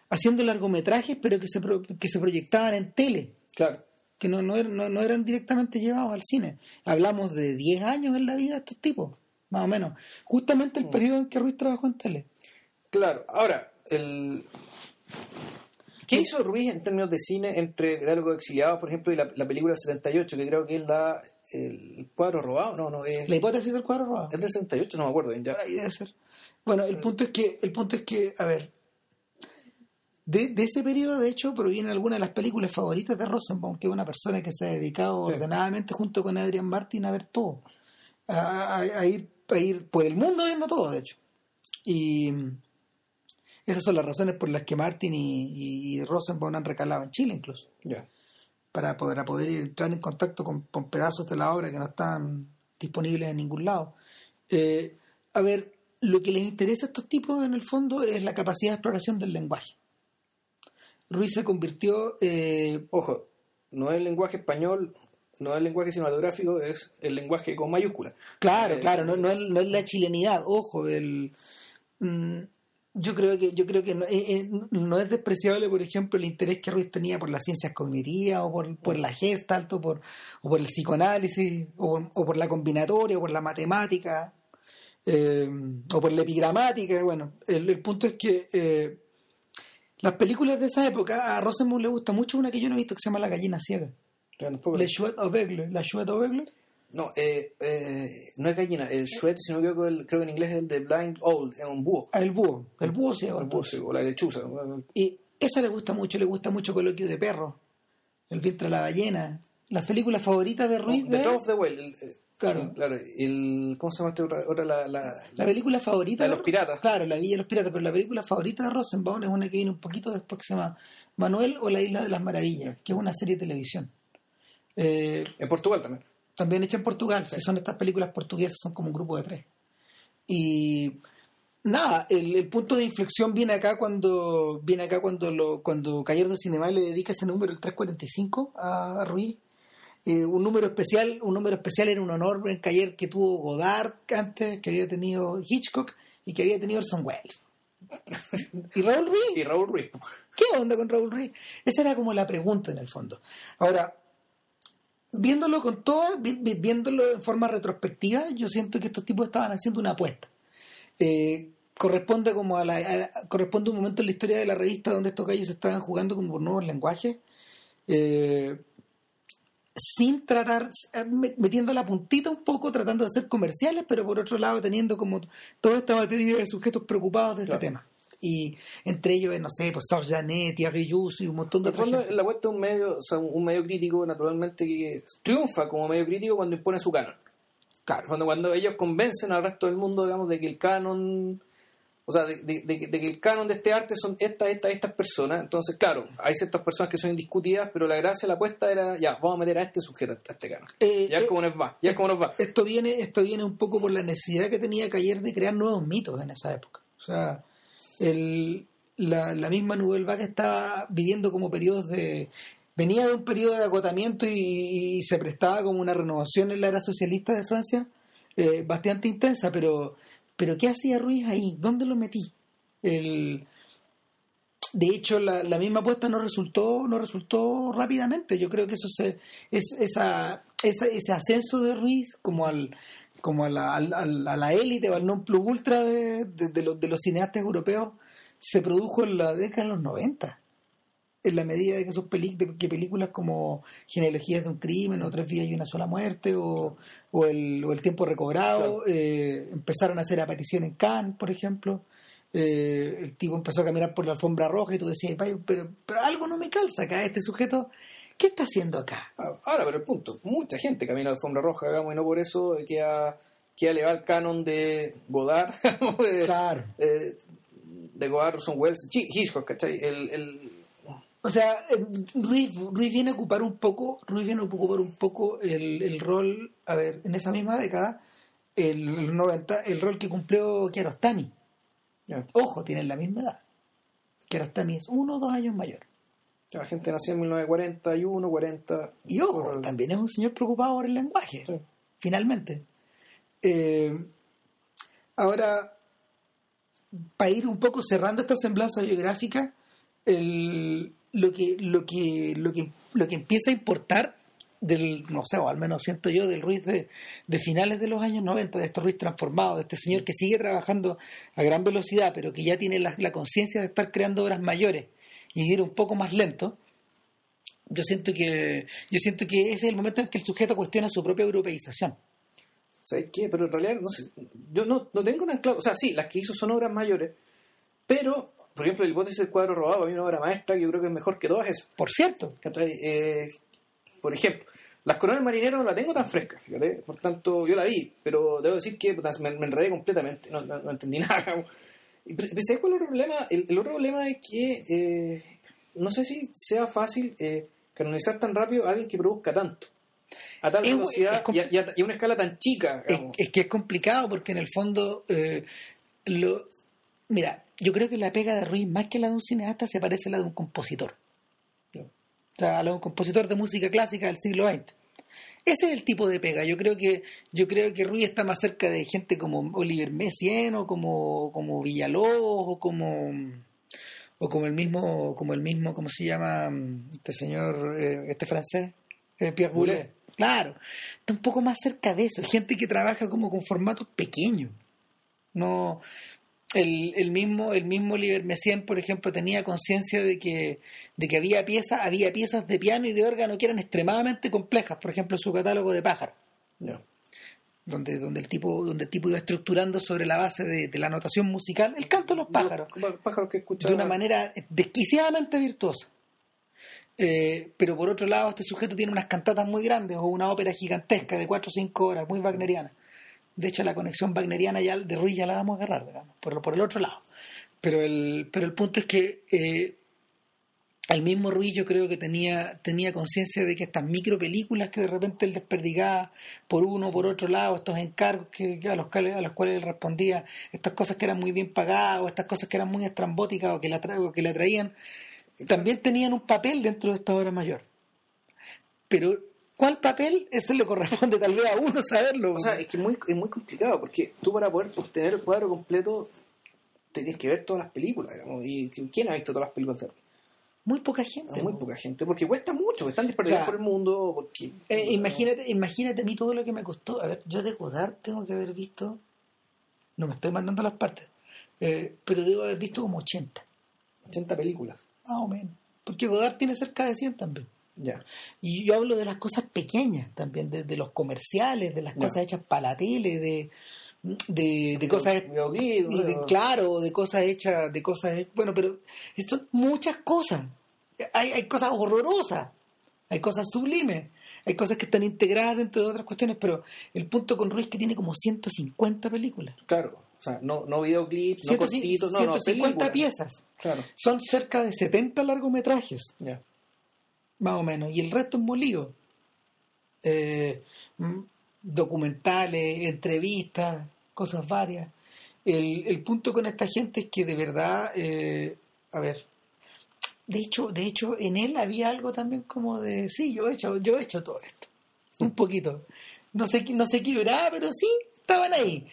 haciendo largometrajes, pero que se, pro- que se proyectaban en tele Claro. que no, no, er- no, no eran directamente llevados al cine. Hablamos de 10 años en la vida de estos tipos, más o menos. Justamente el periodo en que Ruiz trabajó en tele. Claro, ahora, el... ¿qué hizo Ruiz en términos de cine entre Diálogo Exiliados, por ejemplo, y la, la película del 78, que creo que él da el cuadro robado? No, no, es, La hipótesis del cuadro robado. es del 78, no me acuerdo bien ya. Ahí debe ser. Bueno, el punto es que, el punto es que, a ver, de, de ese periodo, de hecho, provienen algunas de las películas favoritas de Rosenbaum, que es una persona que se ha dedicado Sí. ordenadamente junto con Adrian Martin a ver todo. A, a- a ir, a ir por el mundo viendo todo, de hecho. Y esas son las razones por las que Martin y, y- Rosenbaum han recalado en Chile, incluso para poder, para poder entrar en contacto con, con pedazos de la obra que no están disponibles en ningún lado. Eh, a ver, lo que les interesa a estos tipos en el fondo es la capacidad de exploración del lenguaje. Ruiz se convirtió, eh, Ojo, no es el lenguaje español, no es el lenguaje cinematográfico, es el lenguaje con mayúsculas. claro, Eh, claro, no, no, es, no es la chilenidad, ojo, el, mm, yo creo que yo creo que no, eh, eh, no es despreciable, por ejemplo, el interés que Ruiz tenía por las ciencias cognitivas o por, por la gestalt o por, o por el psicoanálisis o, por- o por la combinatoria o por la matemática. eh, o por la epigramática, bueno, el, el punto es que eh, las películas de esa época, a Rosenbaum le gusta mucho una que yo no he visto que se llama La gallina ciega. Le Chouette Aveugle, La Chouette Aveugle. No, eh, eh, no es gallina, el Shred, si no equivoco, el- creo que en inglés es el de Blind Old, es un búho. Ah, el búho, el búho ciego. El búho, sí, o la lechuza. Y esa le gusta mucho, le gusta mucho Coloquio de Perro, El vientre de la ballena, las películas favoritas de Ruiz. The de- Top of the Whale. el- el- Claro. claro. El, ¿Cómo se llama esta otra? otra la, la, La película favorita La de los piratas. Claro, La Villa de los Piratas, pero la película favorita de Rosenbaum es una que viene un poquito después que se llama Manuel o La Isla de las Maravillas, que es una serie de televisión. Eh, En Portugal también. También hecha en Portugal, si son estas películas portuguesas, son como un grupo de tres. Y nada, el, el punto de inflexión viene acá cuando viene acá cuando lo, cuando Gallardo Cinema le dedica ese número, el 345, a Ruiz. Eh, un número especial, un número especial era un honor en Cayer que tuvo Godard antes, que había tenido Hitchcock y que había tenido Orson Welles. y Raúl Ruiz. Y Raúl Ruiz. ¿Qué onda con Raúl Ruiz? Esa era como la pregunta en el fondo. Ahora, viéndolo con todo, vi- vi- viéndolo en forma retrospectiva, yo siento que estos tipos estaban haciendo una apuesta. Eh, corresponde como a la, a- corresponde a un momento en la historia de la revista donde estos gallos estaban jugando como por nuevos lenguajes. eh, sin tratar, eh, me- metiendo la puntita un poco, tratando de hacer comerciales, pero por otro lado teniendo como toda esta batería de sujetos preocupados de Claro. este tema. Y entre ellos, no sé, pues Serge Janet, Thierry y un montón de gente. la vuelta es un medio, o sea, un medio crítico, naturalmente, que triunfa como medio crítico cuando impone su canon. Claro. Cuando, cuando ellos convencen al resto del mundo, digamos, de que el canon, o sea, de, de- de que- de que el canon de este arte son estas, estas, estas personas. Entonces, claro, hay ciertas personas que son indiscutidas, pero la gracia, la apuesta era, ya, vamos a meter a este sujeto, a este canon. Eh, ya es eh, como nos va, ya es como nos va. Esto viene, esto viene un poco por la necesidad que tenía Cayer de crear nuevos mitos en esa época. O sea, el, la, la misma Nouvelle Vague estaba viviendo como periodos de... Venía de un periodo de agotamiento y, se prestaba como una renovación en la era socialista de Francia eh, bastante intensa, pero, pero ¿qué hacía Ruiz ahí? ¿Dónde lo metí? El, de hecho, la, la misma apuesta no resultó, no resultó rápidamente. Yo creo que eso se, es, esa- ese ascenso de Ruiz como al como a la, al- al- a la élite o al non plus ultra de, de- de los, de los cineastas europeos se produjo en la década de los 90 en la medida de que sus de que películas como Genealogías de un crimen o Tres vidas y una sola muerte o, o el, o el tiempo recobrado eh, empezaron a hacer aparición en Cannes por ejemplo. Eh, el tipo empezó a caminar por la alfombra roja y tú decías "Vaya, pero, pero algo no me calza acá este sujeto ¿qué está haciendo acá? Ah, Ahora, pero el punto, mucha gente camina la alfombra roja, digamos, y no por eso queda, queda elevado el canon de Godard, de, Claro. eh, de Godard, Orson Welles, Hitchcock, ¿cachai? El, el, O sea, eh, Ruiz, Ruiz viene a ocupar un poco, Ruiz viene a ocupar un poco el, el rol, a ver, en esa misma década, el, el 90, el rol que cumplió Kiarostami. ya, Ojo, tienen la misma edad. Kiarostami es uno o dos años mayor. La gente nació en 1941, 40. Y ojo, por- también es un señor preocupado por el lenguaje, Sí. finalmente. Eh, ahora, para ir un poco cerrando esta semblanza biográfica, el- lo, que, lo, que, lo, que, lo que empieza a importar del, no sé, o al menos siento yo, del Ruiz de, de finales de los años 90, de este Ruiz transformado, de este señor que sigue trabajando a gran velocidad, pero que ya tiene la, la conciencia de estar creando obras mayores y ir un poco más lento, yo siento que yo siento que ese es el momento en que el sujeto cuestiona su propia europeización. ¿Sabes qué? Pero en realidad, no sé, yo no, no tengo nada claro. O sea, sí, las que hizo son obras mayores, pero, por ejemplo, el hipótesis del cuadro robado, a mí una obra maestra que yo creo que es mejor que todas esas. Por cierto. Eh, por ejemplo, Las Coronas Marineras no la tengo tan fresca, fíjate. Por tanto, yo la vi, pero debo decir que me enredé completamente, no, no- no entendí nada. ¿Sabes cuál es el otro problema? El, el otro problema es que eh, no sé si sea fácil eh, canonizar tan rápido a alguien que produzca tanto. A tal Es- velocidad es y, a, y a- y a una escala tan chica. es, que es complicado porque en el fondo eh, lo mira, yo creo que la pega de Ruiz más que la de un cineasta se parece a la de un compositor. O sea, a la de un compositor de música clásica del siglo XX. Ese es el tipo de pega. Yo creo que yo creo que Ruiz está más cerca de gente como Oliver Messiaen o como como Villalobos o como o como el mismo como el mismo cómo se llama este señor eh, este francés eh, Pierre. Boulet. Claro, está un poco más cerca de eso. Gente que trabaja como con formatos pequeños. No, el, el mismo el mismo Messiaen, por ejemplo, tenía conciencia de que, de que había piezas había piezas de piano y de órgano que eran extremadamente complejas. Por ejemplo, su catálogo de pájaros. Donde, donde, el tipo, donde el tipo iba estructurando sobre la base de, la notación musical el canto de los pájaros. pájaros que de una manera desquiciadamente virtuosa. Eh, pero por otro lado, este sujeto tiene unas cantatas muy grandes o una ópera gigantesca de 4 o 5 horas, muy wagneriana. De hecho, la conexión wagneriana ya de Ruiz ya la vamos a agarrar, digamos, por, por el otro lado. Pero el, pero el punto es que eh, el mismo Ruiz yo creo que tenía, tenía conciencia de que estas micro películas que de repente él desperdigaba por uno por otro lado, estos encargos que, a, los cuales, a los cuales él respondía, estas cosas que eran muy bien pagadas o estas cosas que eran muy estrambóticas o que la, o que le atraían, también tenían un papel dentro de esta obra mayor. Pero, ¿cuál papel? Eso le corresponde tal vez a uno saberlo. O sea, es que es muy, es muy complicado, porque tú para poder obtener el cuadro completo tenías que ver todas las películas, digamos. ¿Y quién ha visto todas las películas de muy poca gente. muy poca gente, porque cuesta mucho, están desperdigados por el mundo. Porque, eh, imagínate, imagínate a mí todo lo que me costó. A ver, yo de Godard tengo que haber visto, no me estoy mandando las partes, eh, pero debo haber visto como 80. 80 películas más o menos. Porque Godard tiene cerca de 100 también. Ya. Y yo hablo de las cosas pequeñas también, de, los comerciales, de las cosas hechas para la tele, de, de, cosas claro de cosas hechas de cosas bueno pero son muchas cosas hay, hay cosas horrorosas hay cosas sublimes hay cosas que están integradas dentro de otras cuestiones pero el punto con Ruiz es que tiene como 150 películas claro o sea, no, no videoclips, no cortitos, no, 150 piezas. Claro. Son cerca de 70 largometrajes. Más o menos. Y el resto es molido. Eh, documentales, entrevistas, cosas varias. El, el, punto con esta gente es que de verdad, eh, a ver, de hecho, de hecho, en él había algo también como de, sí, yo he hecho, yo he hecho todo esto, un poquito. No sé, no sé qué pero sí, estaban ahí.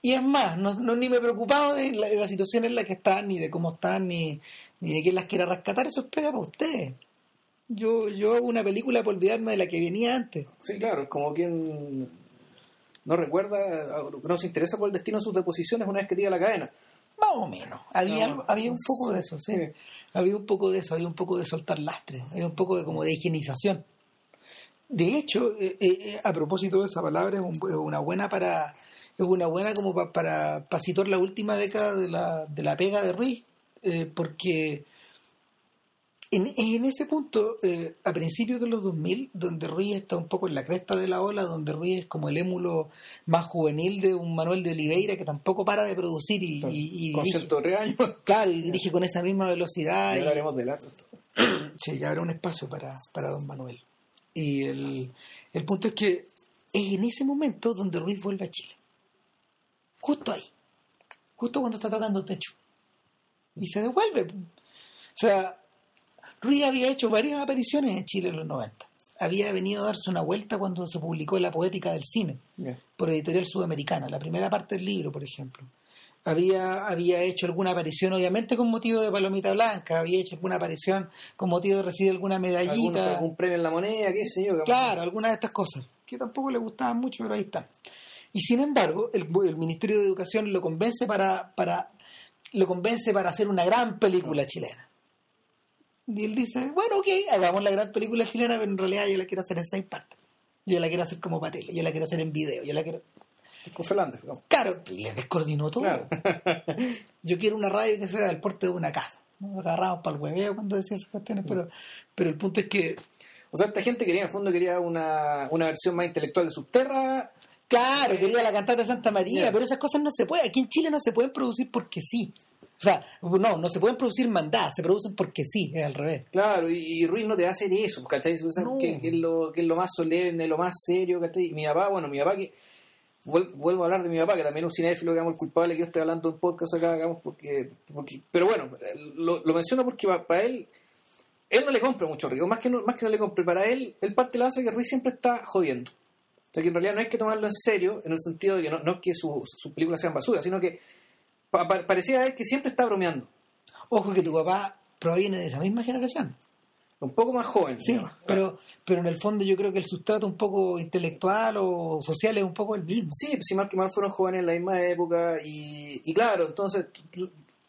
Y es más, no, ni me he preocupado de la, situación en la que están, ni de cómo están, ni, ni de quién las quiera rescatar. Eso es pega para ustedes. Yo, yo hago una película por olvidarme de la que venía antes. Sí, claro, es como quien no recuerda, no se interesa por el destino de sus deposiciones una vez que tira la cadena. Más o menos. Había, había un poco de eso, sí. Había un poco de eso, había un poco de soltar lastre, había un poco de como de higienización. De hecho, eh, eh, a propósito de esa palabra, es una buena para es una buena como para, para situar la última década de la, de la pega de Ruiz, eh, porque en, en, ese punto, eh, a principios de los 2000, donde Ruiz está un poco en la cresta de la ola, donde Ruiz es como el émulo más juvenil de un Manuel de Oliveira que tampoco para de producir y, y, con dirige, Claro, y dirige con esa misma velocidad. Ya hablaremos Sí, ya habrá un espacio para, para don Manuel. Y el, el punto es que es en ese momento donde Ruiz vuelve a Chile justo ahí, justo cuando está tocando techo. Y se devuelve. O sea, Ruiz había hecho varias apariciones en Chile en los 90. Había venido a darse una vuelta cuando se publicó La Poética del Cine, por Editorial Sudamericana, la primera parte del libro, por ejemplo. Había, había hecho alguna aparición, obviamente con motivo de Palomita Blanca, había hecho alguna aparición con motivo de recibir alguna medallita. Algún, premio en la moneda, qué sé yo. Claro, alguna de estas cosas, que tampoco le gustaban mucho, pero ahí está. Y sin embargo, el, Ministerio de Educación lo convence para, para, lo convence para hacer una gran película chilena. Y él dice, bueno, ok, hagamos la gran película chilena, pero en realidad yo la quiero hacer en seis partes. Yo la quiero hacer como para yo la quiero hacer en video, yo la quiero... Con Fernández, Claro, le descoordinó todo. yo quiero una radio que sea del porte de una casa. ¿no? Agarrados para el hueveo cuando decía esas cuestiones, pero, pero el punto es que... O sea, esta gente quería, en el fondo, quería una, una versión más intelectual de Subterra Claro, quería la cantata de Santa María, pero esas cosas no se pueden. Aquí en Chile no se pueden producir porque sí. O sea, no, no se pueden producir mandadas, se producen porque sí, es al revés. Claro, y, Ruiz no te va a hacer eso, ¿cachai? Que, es lo, que es lo más solemne, lo más serio, ¿cachai? Mi papá, bueno, mi papá que... Vuelvo a hablar de mi papá, que también es un cinéfilo, digamos, el culpable que yo estoy hablando en podcast acá, digamos, porque... porque pero bueno, lo, lo menciono porque para él él no le compra mucho Ruiz, más que no, más que no le compre, para él, el parte la hace que Ruiz siempre está jodiendo. O sea que en realidad no hay que tomarlo en serio, en el sentido de que no, no es que sus su películas sean basura, sino que parecía él que siempre está bromeando. Ojo que tu papá proviene de esa misma generación. Un poco más joven. Sí, digamos. pero, pero en el fondo yo creo que el sustrato un poco intelectual o social es un poco el mismo. Sí, si mal que mal fueron jóvenes en la misma época y, y claro, entonces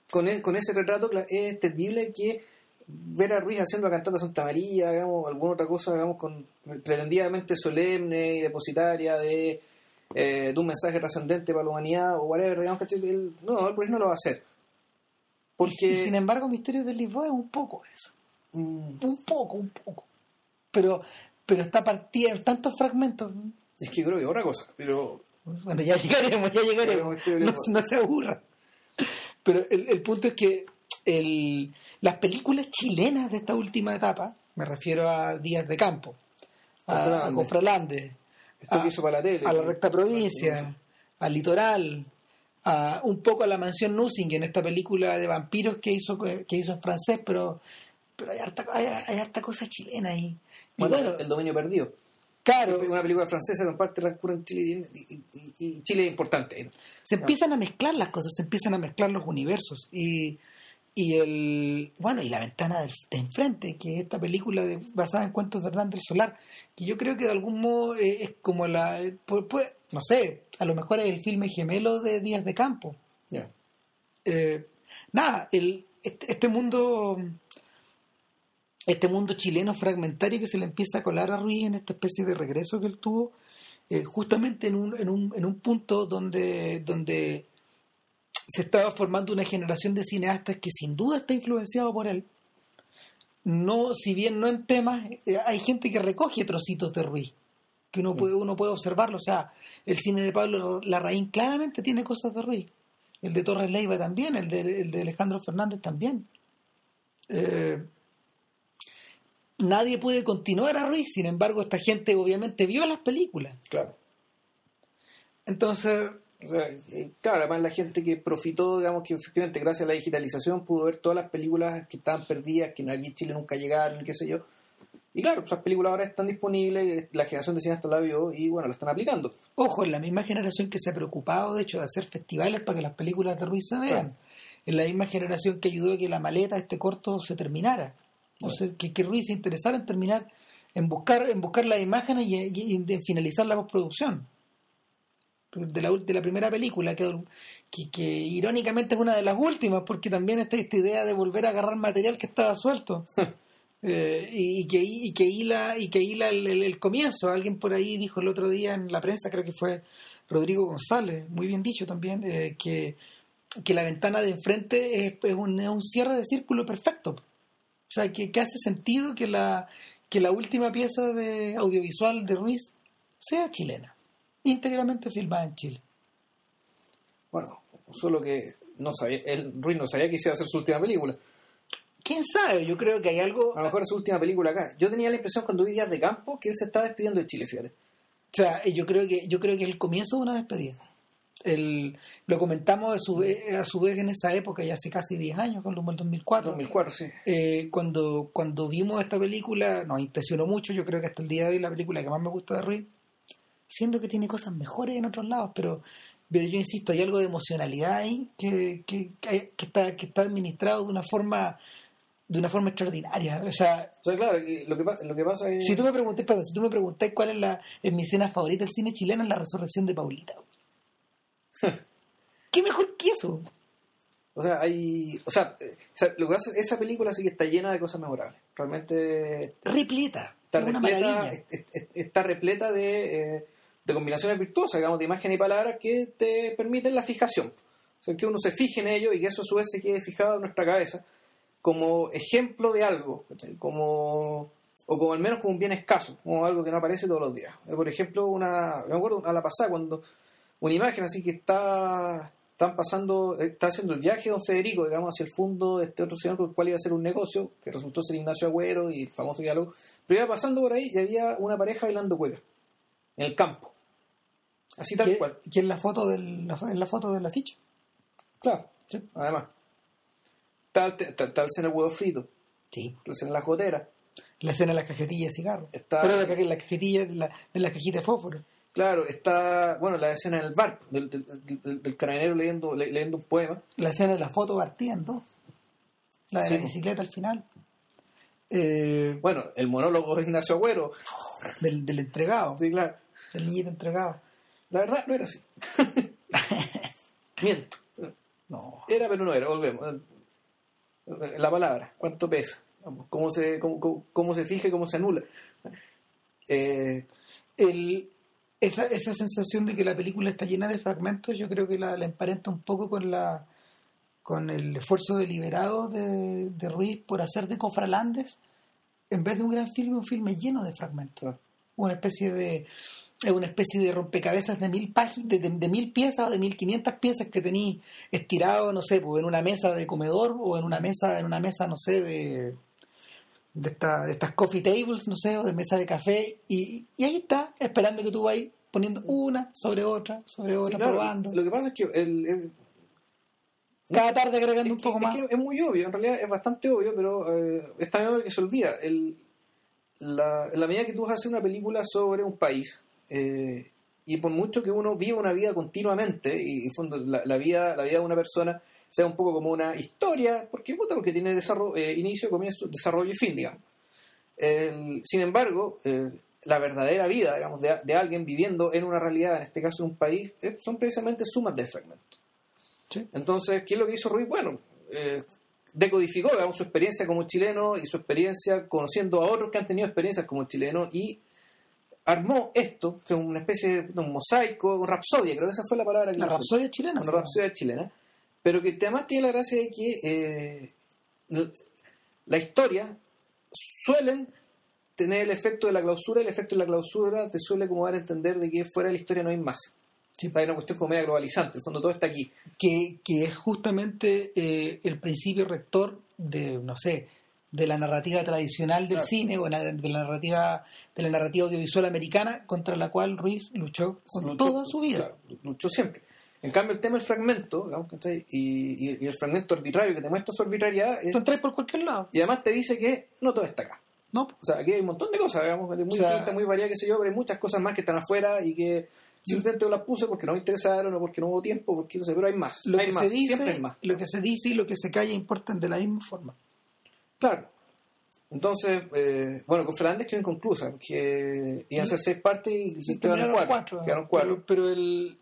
con, e- con ese retrato es entendible que ver a Ruiz haciendo la cantata Santa María, digamos, alguna otra cosa, digamos, con, pretendidamente solemne y depositaria de, eh, de un mensaje trascendente para la humanidad o whatever, digamos, ¿cachai? Él- no, el no lo va a hacer. Porque... Y sin embargo, Misterios de Lisboa es un poco eso. mm, Un poco, un poco. Pero, pero está partida en tantos fragmentos. es que creo que es otra cosa, pero Bueno, ya llegaremos, ya llegaremos. No, no se aburra. Pero el, el punto es que el, las películas chilenas de esta última etapa, me refiero a Días de Campo, a, a Cofralande. Esto a- que hizo para la tele. a la recta provincia, al litoral, a un poco a la mansión Nussing en esta película de vampiros que hizo que hizo en francés, pero pero hay harta, hay, hay harta cosa chilena ahí. Y Bueno, bueno, el dominio perdido. claro, Una película francesa en parte transcurre en Chile y, y- y- Chile es importante. se empiezan a mezclar las cosas, se empiezan a mezclar los universos y y el bueno y la ventana de enfrente que es esta película de, basada en cuentos de Hernán del Solar que yo creo que de algún modo eh, es como la pues, no sé a lo mejor es el filme gemelo de Días de Campo. Eh, nada, el, este, este mundo este mundo chileno fragmentario que se le empieza a colar a Ruiz en esta especie de regreso que él tuvo, eh, justamente en un, en, un, en un punto donde, donde se estaba formando una generación de cineastas que sin duda está influenciado por él. No, si bien no en temas, eh, hay gente que recoge trocitos de Ruiz, que uno puede, uno puede observarlo. O sea, el cine de Pablo Larraín claramente tiene cosas de Ruiz. El de Torres Leiva también, el de, el de Alejandro Fernández también. Eh, nadie puede continuar a Ruiz, sin embargo, esta gente obviamente vio las películas. Claro. Entonces, O sea, eh, claro, además la gente que profitó, digamos que efectivamente gracias a la digitalización pudo ver todas las películas que estaban perdidas, que aquí en Chile nunca llegaron, qué sé yo. Y claro, esas películas ahora están disponibles, la generación de cineastas la vio y bueno, la están aplicando. ojo, en la misma generación que se ha preocupado, de hecho, de hacer festivales para que las películas de Ruiz se vean. Claro. En la misma generación que ayudó a que la maleta de este corto se terminara. O sea, que, que Ruiz se interesara en terminar, en buscar, en buscar las imágenes y, y- y en finalizar la postproducción. De la, de la primera película, que, que, que irónicamente es una de las últimas, porque también está esta idea de volver a agarrar material que estaba suelto. Eh, y, y que y que hila y que hila el, el- el comienzo. Alguien por ahí dijo el otro día en la prensa creo que fue Rodrigo González muy bien dicho también eh, que, que la ventana de enfrente es, es un, es un cierre de círculo perfecto. O sea que, que hace sentido que la que la última pieza de audiovisual de Ruiz sea chilena íntegramente filmada en Chile Bueno, solo que no sabía, el Ruiz no sabía que iba a hacer su última película. quién sabe yo creo que hay algo A lo mejor es su última película acá. Yo tenía la impresión cuando vi Días de Campo que él se estaba despidiendo de Chile, fíjate. O sea, eh, yo creo que yo creo que es el comienzo de una despedida. El, lo comentamos a su, vez, a su vez en esa época, ya hace casi 10 años, con el 2004. 2004, sí. Eh, cuando, cuando vimos esta película, nos impresionó mucho. Yo creo que hasta el día de hoy es la película que más me gusta de Ruiz. Siendo que tiene cosas mejores en otros lados, pero, pero yo insisto, hay algo de emocionalidad ahí que, que, que, que está, que está administrado de una forma de una forma extraordinaria. O sea, O sea, claro, lo, que, lo que pasa es... si tú me perdón, si tú me preguntas cuál es la es mi escena favorita del cine chileno, es la resurrección de Paulita. ¿Qué mejor que eso? O sea, hay... O sea, eh, o sea, lo que es esa película sí que está llena de cosas memorables. Realmente Repleta. está es una repleta, maravilla. está repleta de, eh, de combinaciones virtuosas, digamos, de imagen y palabras que te permiten la fijación. O sea, que uno se fije en ello y que eso a su vez se quede fijado en nuestra cabeza como ejemplo de algo, como o como al menos como un bien escaso, como algo que no aparece todos los días. Eh, Por ejemplo, una, me acuerdo a la pasada cuando una imagen así que está están pasando, eh, está haciendo el viaje don Federico, digamos, hacia el fondo de este otro señor con el cual iba a hacer un negocio, que resultó ser Ignacio Agüero y el famoso diálogo, pero iba pasando por ahí y había una pareja bailando cueca, en el campo. Así tal ¿Qué, cual. qué es la foto del la, es la foto de la ficha? Claro, Sí. además. Está, el- está, está el escena del huevo frito, Sí. la escena de la jotera, La escena de las cajetillas de cigarro. Está- Pero la, la cajetilla de la, de la cajita de fósforo. Claro, está, bueno, la escena en el bar, del, del, del- del carabinero leyendo, le- leyendo un poema. La escena de la foto partiendo. La de Sí, la bicicleta al final. Eh, Bueno, el monólogo de Ignacio Agüero. del, del entregado, Sí, claro. del niñito entregado. La verdad no era así. Miento. No. Era, pero no era. Volvemos. La palabra, ¿cuánto pesa? ¿Cómo se, cómo, cómo- cómo se fija y cómo se anula? Eh, El, esa, esa sensación de que la película está llena de fragmentos, yo creo que la, la emparenta un poco con la con el esfuerzo deliberado de, de Ruiz por hacer de Cofralandes, en vez de un gran filme, un filme lleno de fragmentos. Una especie de es una especie de rompecabezas de mil páginas, de, de- de mil piezas o de mil quinientas piezas que tení estirado, no sé, pues, en una mesa de comedor o en una mesa, en una mesa, no sé, de de, esta- de estas coffee tables, no sé, o de mesa de café, y, y ahí está, esperando que tú vayas poniendo una sobre otra, sobre otra, sí, claro, probando. Lo que pasa es que el, el- Cada tarde agregando un poco es más. que es muy obvio, en realidad es bastante obvio, pero eh, es tan obvio que se olvida. El, la, la medida que tú haces una película sobre un país, eh, y por mucho que uno viva una vida continuamente, y fondo la, la vida, la vida de una persona sea un poco como una historia, porque, porque tiene desarrollo, eh, inicio, comienzo, desarrollo y fin, digamos. El- sin embargo, la verdadera vida, digamos, de, de alguien viviendo en una realidad, en este caso en un país, eh, son precisamente sumas de fragmentos. Sí. Entonces, ¿qué es lo que hizo Ruiz? Bueno, eh, decodificó digamos, su experiencia como chileno y su experiencia conociendo a otros que han tenido experiencias como chileno y armó esto, que es una especie de un mosaico, un rapsodia, creo que esa fue la palabra que La rapsodia chilena. Una rapsodia chilena, pero que además tiene la gracia de que eh, la historia suelen tener el efecto de la clausura y el efecto de la clausura te suele como dar a entender de que fuera de la historia no hay más. Sí. Hay una cuestión como media globalizante, en el fondo todo está aquí. que, que es justamente eh, el principio rector de, no sé, de la narrativa tradicional del Claro. cine o de la narrativa de la narrativa audiovisual americana contra la cual Ruiz luchó con Luchó- toda su vida. claro, luchó siempre. En cambio, el tema del fragmento, digamos, ¿cachai? y, y- y el fragmento arbitrario que te muestra su arbitrariedad, es- por cualquier lado. y además te dice que no todo está acá. No, O sea, aquí hay un montón de cosas, digamos, muy O sea- distintas, muy variadas, qué sé yo, pero hay muchas cosas más que están afuera y que simplemente las puse porque no me interesaron o porque no hubo tiempo, porque no sé, pero hay más. lo hay que más, se dice, siempre hay más. lo que se dice y lo que se calla importan de la misma forma. Claro. Entonces, eh, bueno, con Fernández quedó inconclusa, porque iban a ser seis partes y Sí, quedaron terminaron cuatro. Quedaron cuatro. Pero, pero el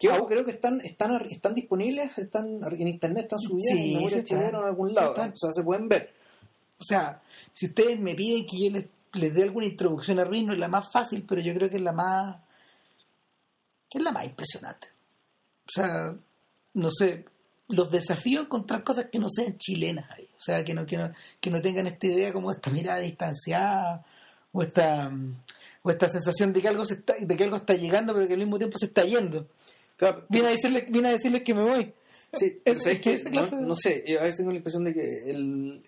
Que creo que están, están, están disponibles, están en internet, están subidas Sí, o en algún lado. o sea, se pueden ver. O sea, si ustedes me piden que yo les, les dé alguna introducción a Ruiz, no es la más fácil, pero yo creo que es la más. es la más impresionante. O sea, no sé, los desafíos a encontrar cosas que no sean chilenas ahí. O sea, que no, que no, que no tengan esta idea como esta mirada distanciada o esta, mm, o esta sensación de que algo se está, de que algo está llegando, pero que al mismo tiempo se está yendo. Claro, Viene a decirles, viene a decirles que me voy. sí, es- ¿sabes es que no, de- no sé, yo a veces tengo la impresión de que el,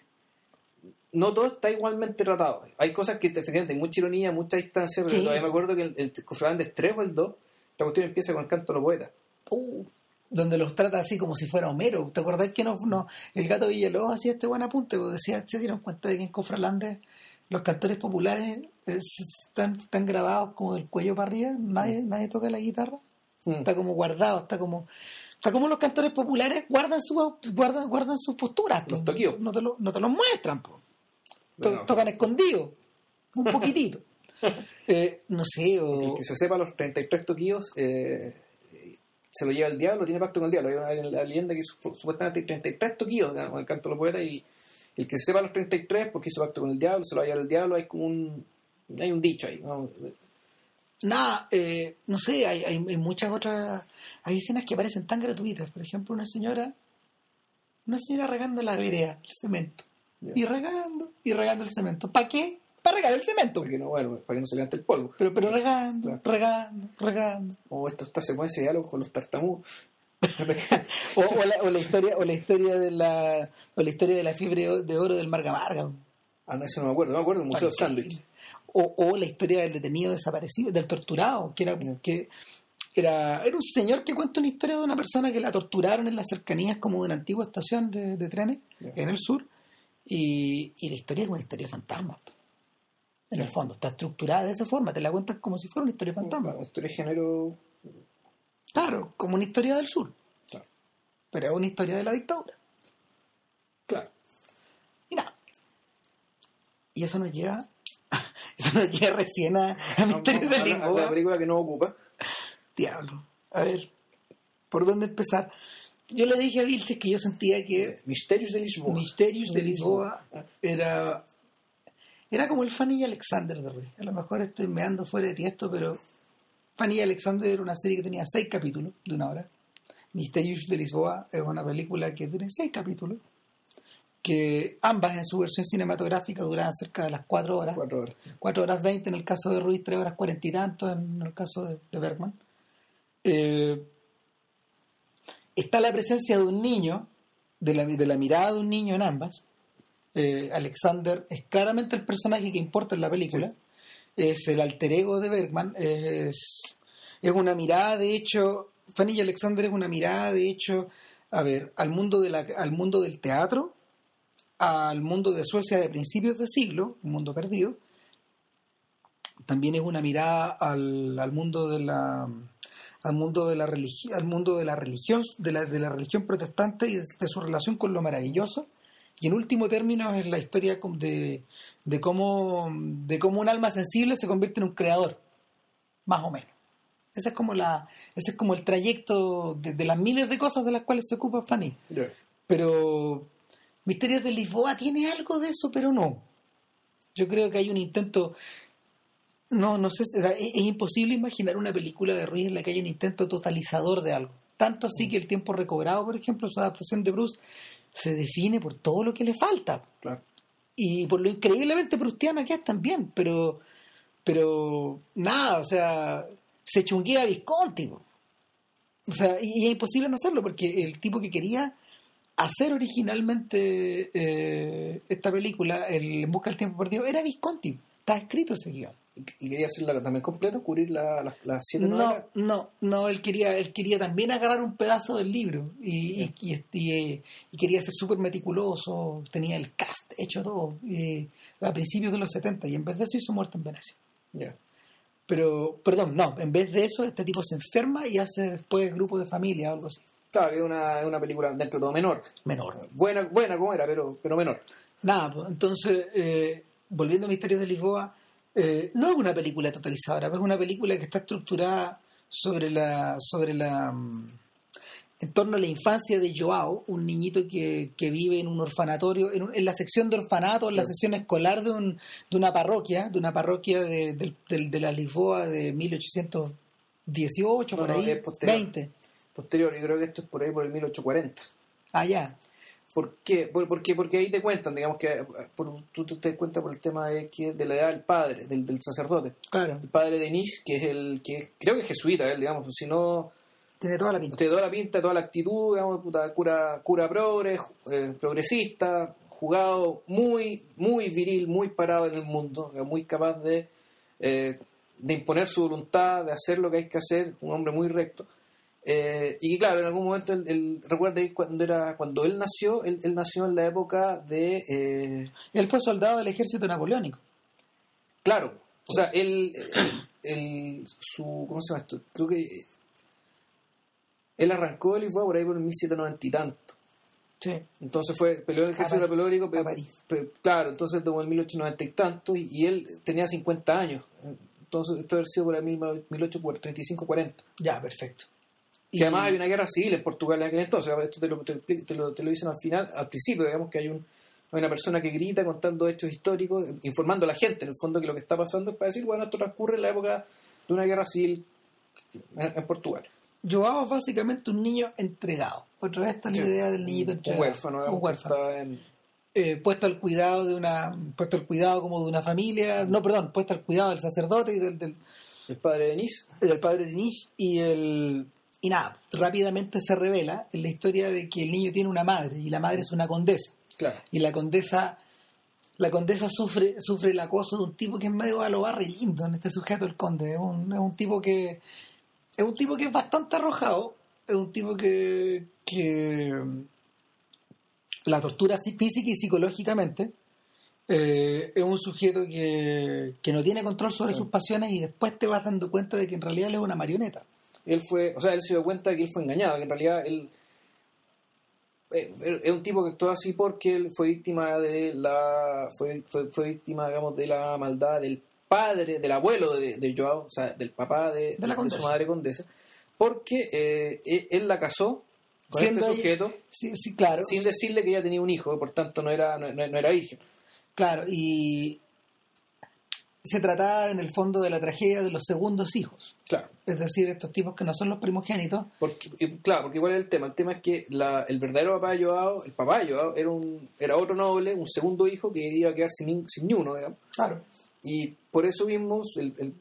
no todo está igualmente tratado. Hay cosas que efectivamente hay mucha ironía, mucha distancia, pero Sí. todavía me acuerdo que el, el Fernández 3 o el 2, esta cuestión empieza con el canto de los poetas. Uh, donde los trata así como si fuera Homero. ¿Te acordás que no, no el gato Villalobos hacía este buen apunte? Porque decía, se dieron cuenta de que en Cofralandes los cantores populares eh, están, están grabados como del cuello para arriba, nadie, nadie toca la guitarra, Mm. está como guardado, está como está como los cantores populares guardan su guardan, guardan sus posturas, Los po. toquíos. no te lo, no te los muestran, po. To- Bueno. tocan escondidos, un poquitito. Eh, no sé, El o que se sepa los 33 toquillos eh, se lo lleva el diablo, tiene pacto con el diablo. Hay una, la leyenda que su- supuestamente hay 33 toquillos con el canto de los poetas y el que se sepa los 33 porque hizo pacto con el diablo, se lo va a llevar el diablo, hay como un hay un dicho ahí. ¿no? Nada, eh, no sé, hay, hay, hay muchas otras. Hay escenas que parecen tan gratuitas. Por ejemplo, una señora. Una señora regando la vereda, el cemento. Y regando, y regando el cemento. ¿Para qué? Para regar el cemento. Porque no, bueno, para que no se levante el polvo. Pero, pero regando, Claro. regando, regando. O esto esta secuencia de diálogo con los tartamudos. O, o la, o la historia, o la historia de la, o la historia de la fiebre de oro del Marga Marga. ah, no, eso no me acuerdo. No me acuerdo del Museo Sándwich. O, o la historia del detenido desaparecido, del torturado, que era, que era, era un señor que cuenta una historia de una persona que la torturaron en las cercanías como de una antigua estación de, de trenes en el sur. Y, y la historia es una historia fantasma. En el fondo, está estructurada de esa forma, te la cuentas como si fuera una historia fantasma. Una historia de género. Claro, como una historia del sur, Claro. pero es una historia de la dictadura. claro. Y nada. Y eso nos lleva, eso nos lleva recién a, a Misterios de A la- a la película que no ocupa. Diablo. A ver, ¿por dónde empezar? Yo le dije a Vilches que yo sentía que Misterios de Lisboa. Misterios de Lisboa era, era como el Fanny y Alexander de Ruiz. A lo mejor estoy meando fuera de tiesto, pero Fanny y Alexander era una serie que tenía seis capítulos de una hora. Misterios de Lisboa es una película que tiene seis capítulos, que ambas en su versión cinematográfica duraban cerca de las cuatro horas. Cuatro horas. 4 horas 20 en el caso de Ruiz, 3 horas 40 y tanto en el caso de, de Bergman. Eh, está la presencia de un niño, de la, de la mirada de un niño en ambas. Eh, Alexander es claramente el personaje que importa en la película. Es el alter ego de Bergman. Es, es una mirada, de hecho, Fanny y Alexander es una mirada, de hecho, a ver, al mundo, de la, al mundo del teatro, al mundo de Suecia de principios de siglo, un mundo perdido, también es una mirada al, al mundo de la al mundo de la religión al mundo de la religión de la, de la religión protestante y de, de su relación con lo maravilloso y en último término es la historia de, de cómo de cómo un alma sensible se convierte en un creador más o menos ese es como la ese es como el trayecto de, de las miles de cosas de las cuales se ocupa Fanny pero Misterios de Lisboa tiene algo de eso, pero no. Yo creo que hay un intento. No, no sé, es, es imposible imaginar una película de Ruiz en la que haya un intento totalizador de algo. Tanto así que el tiempo recobrado, por ejemplo, su adaptación de Bruce, se define por todo lo que le falta. Claro. Y por lo increíblemente prustiana que es también, pero, pero nada, o sea, se chunguea a Visconti. po. O sea, y, y es imposible no hacerlo, porque el tipo que quería hacer originalmente eh, esta película, el En Busca del Tiempo Perdido, era Visconti. Está escrito ese guion. ¿Y quería hacerla también completa? ¿Cubrir la- las las siete No, novelas? no, no, él quería, él quería también agarrar un pedazo del libro y, y- y- y, eh, y quería ser súper meticuloso, tenía el cast hecho todo eh, a principios de los 70 y en vez de eso hizo Muerto en Venecia. Ya. Pero, perdón, no, en vez de eso este tipo se enferma y hace después grupo de familia o algo así. Claro, que es una, una película dentro de todo menor. Menor. Buena, buena como era, pero, pero menor. Nada, pues, entonces, eh, volviendo a Misterios de Lisboa, eh, no es una película totalizadora, es una película que está estructurada sobre la, sobre la, mm, en torno a la infancia de Joao, un niñito que, que vive en un orfanatorio, en, un- en la sección de orfanato, en la sección escolar de, un, de una parroquia, de una parroquia de, del- del- de la Lisboa de 1818, No, por ahí, posterior. 20. Posterior, yo creo que esto es por ahí por el 1840. Ah, ya. ¿Por qué? Por- Porque, porque ahí te cuentan, digamos que eh, por- tú te das cuenta por el tema de que de la edad del padre, del, del sacerdote. Claro, El padre de Nish, que es el que creo que es jesuita, él, digamos, si no, tiene toda la pinta. tiene toda la pinta, toda la actitud, digamos, puta, cura, cura progres, eh, progresista, jugado muy, muy viril, muy parado en el mundo, muy capaz de, eh, de imponer su voluntad, de hacer lo que hay que hacer, un hombre muy recto. Eh, y claro, en algún momento él, él- recuerda ahí cuando era cuando él nació, él, él nació en la época de eh, Él fue soldado del ejército napoleónico. Claro, o sea, él, él- su, ¿cómo se llama esto? Creo que él arrancó de Lisboa por ahí por el 1790 y tanto. Sí. Entonces fue, peleó en el ejército napoleónico, claro, entonces en 1890 y tanto, y, y él tenía 50 años. Entonces esto haber sido por el 1835-40. Ya, perfecto. Y además hay una guerra civil en Portugal en aquel entonces. Esto te lo, te, te lo, te lo dicen al final, al principio, digamos que hay, un, hay una persona que grita contando hechos históricos, informando a la gente, en el fondo, que lo que está pasando es para decir, bueno, esto transcurre en la época de una guerra civil en, en Portugal. Joao es básicamente un niño entregado. Otra vez está la Sí. idea del niñito Un entregado. huérfano, Un digamos, que huérfano. está en- Eh, puesto al cuidado de una puesto al cuidado como de una familia no perdón puesto al cuidado del sacerdote y del, del, el padre de Nice. del padre de Nish y el y nada rápidamente se revela en la historia de que el niño tiene una madre y la madre es una condesa. Claro. y la condesa la condesa sufre sufre el acoso de un tipo que es medio a lo barri lindo en este sujeto el conde. Es un, es un tipo que es un tipo que es bastante arrojado es un tipo que que la tortura física y psicológicamente eh, es un sujeto que, que no tiene control sobre sus pasiones y después te vas dando cuenta de que en realidad él es una marioneta Él fue, o sea, él se dio cuenta de que él fue engañado, que en realidad él, eh, es un tipo que actuó así porque él fue víctima de la fue, fue, fue víctima digamos de la maldad del padre del abuelo de, de Joao o sea del papá de, De la de condesa. su madre condesa porque eh, él, él la casó con Siendo este ella- sujeto Sí, sí, claro. sin decirle que ella tenía un hijo por tanto no era no- no era virgen Claro, y se trataba en el fondo de la tragedia de los segundos hijos. claro Es decir, estos tipos que no son los primogénitos. Porque, claro, porque igual es el tema. El tema es que la- el verdadero papá de Joao, el papá de Joao, era, un, era otro noble, un segundo hijo que iba a quedar sin, sin ni uno, digamos. Claro. Y por eso mismo el, el,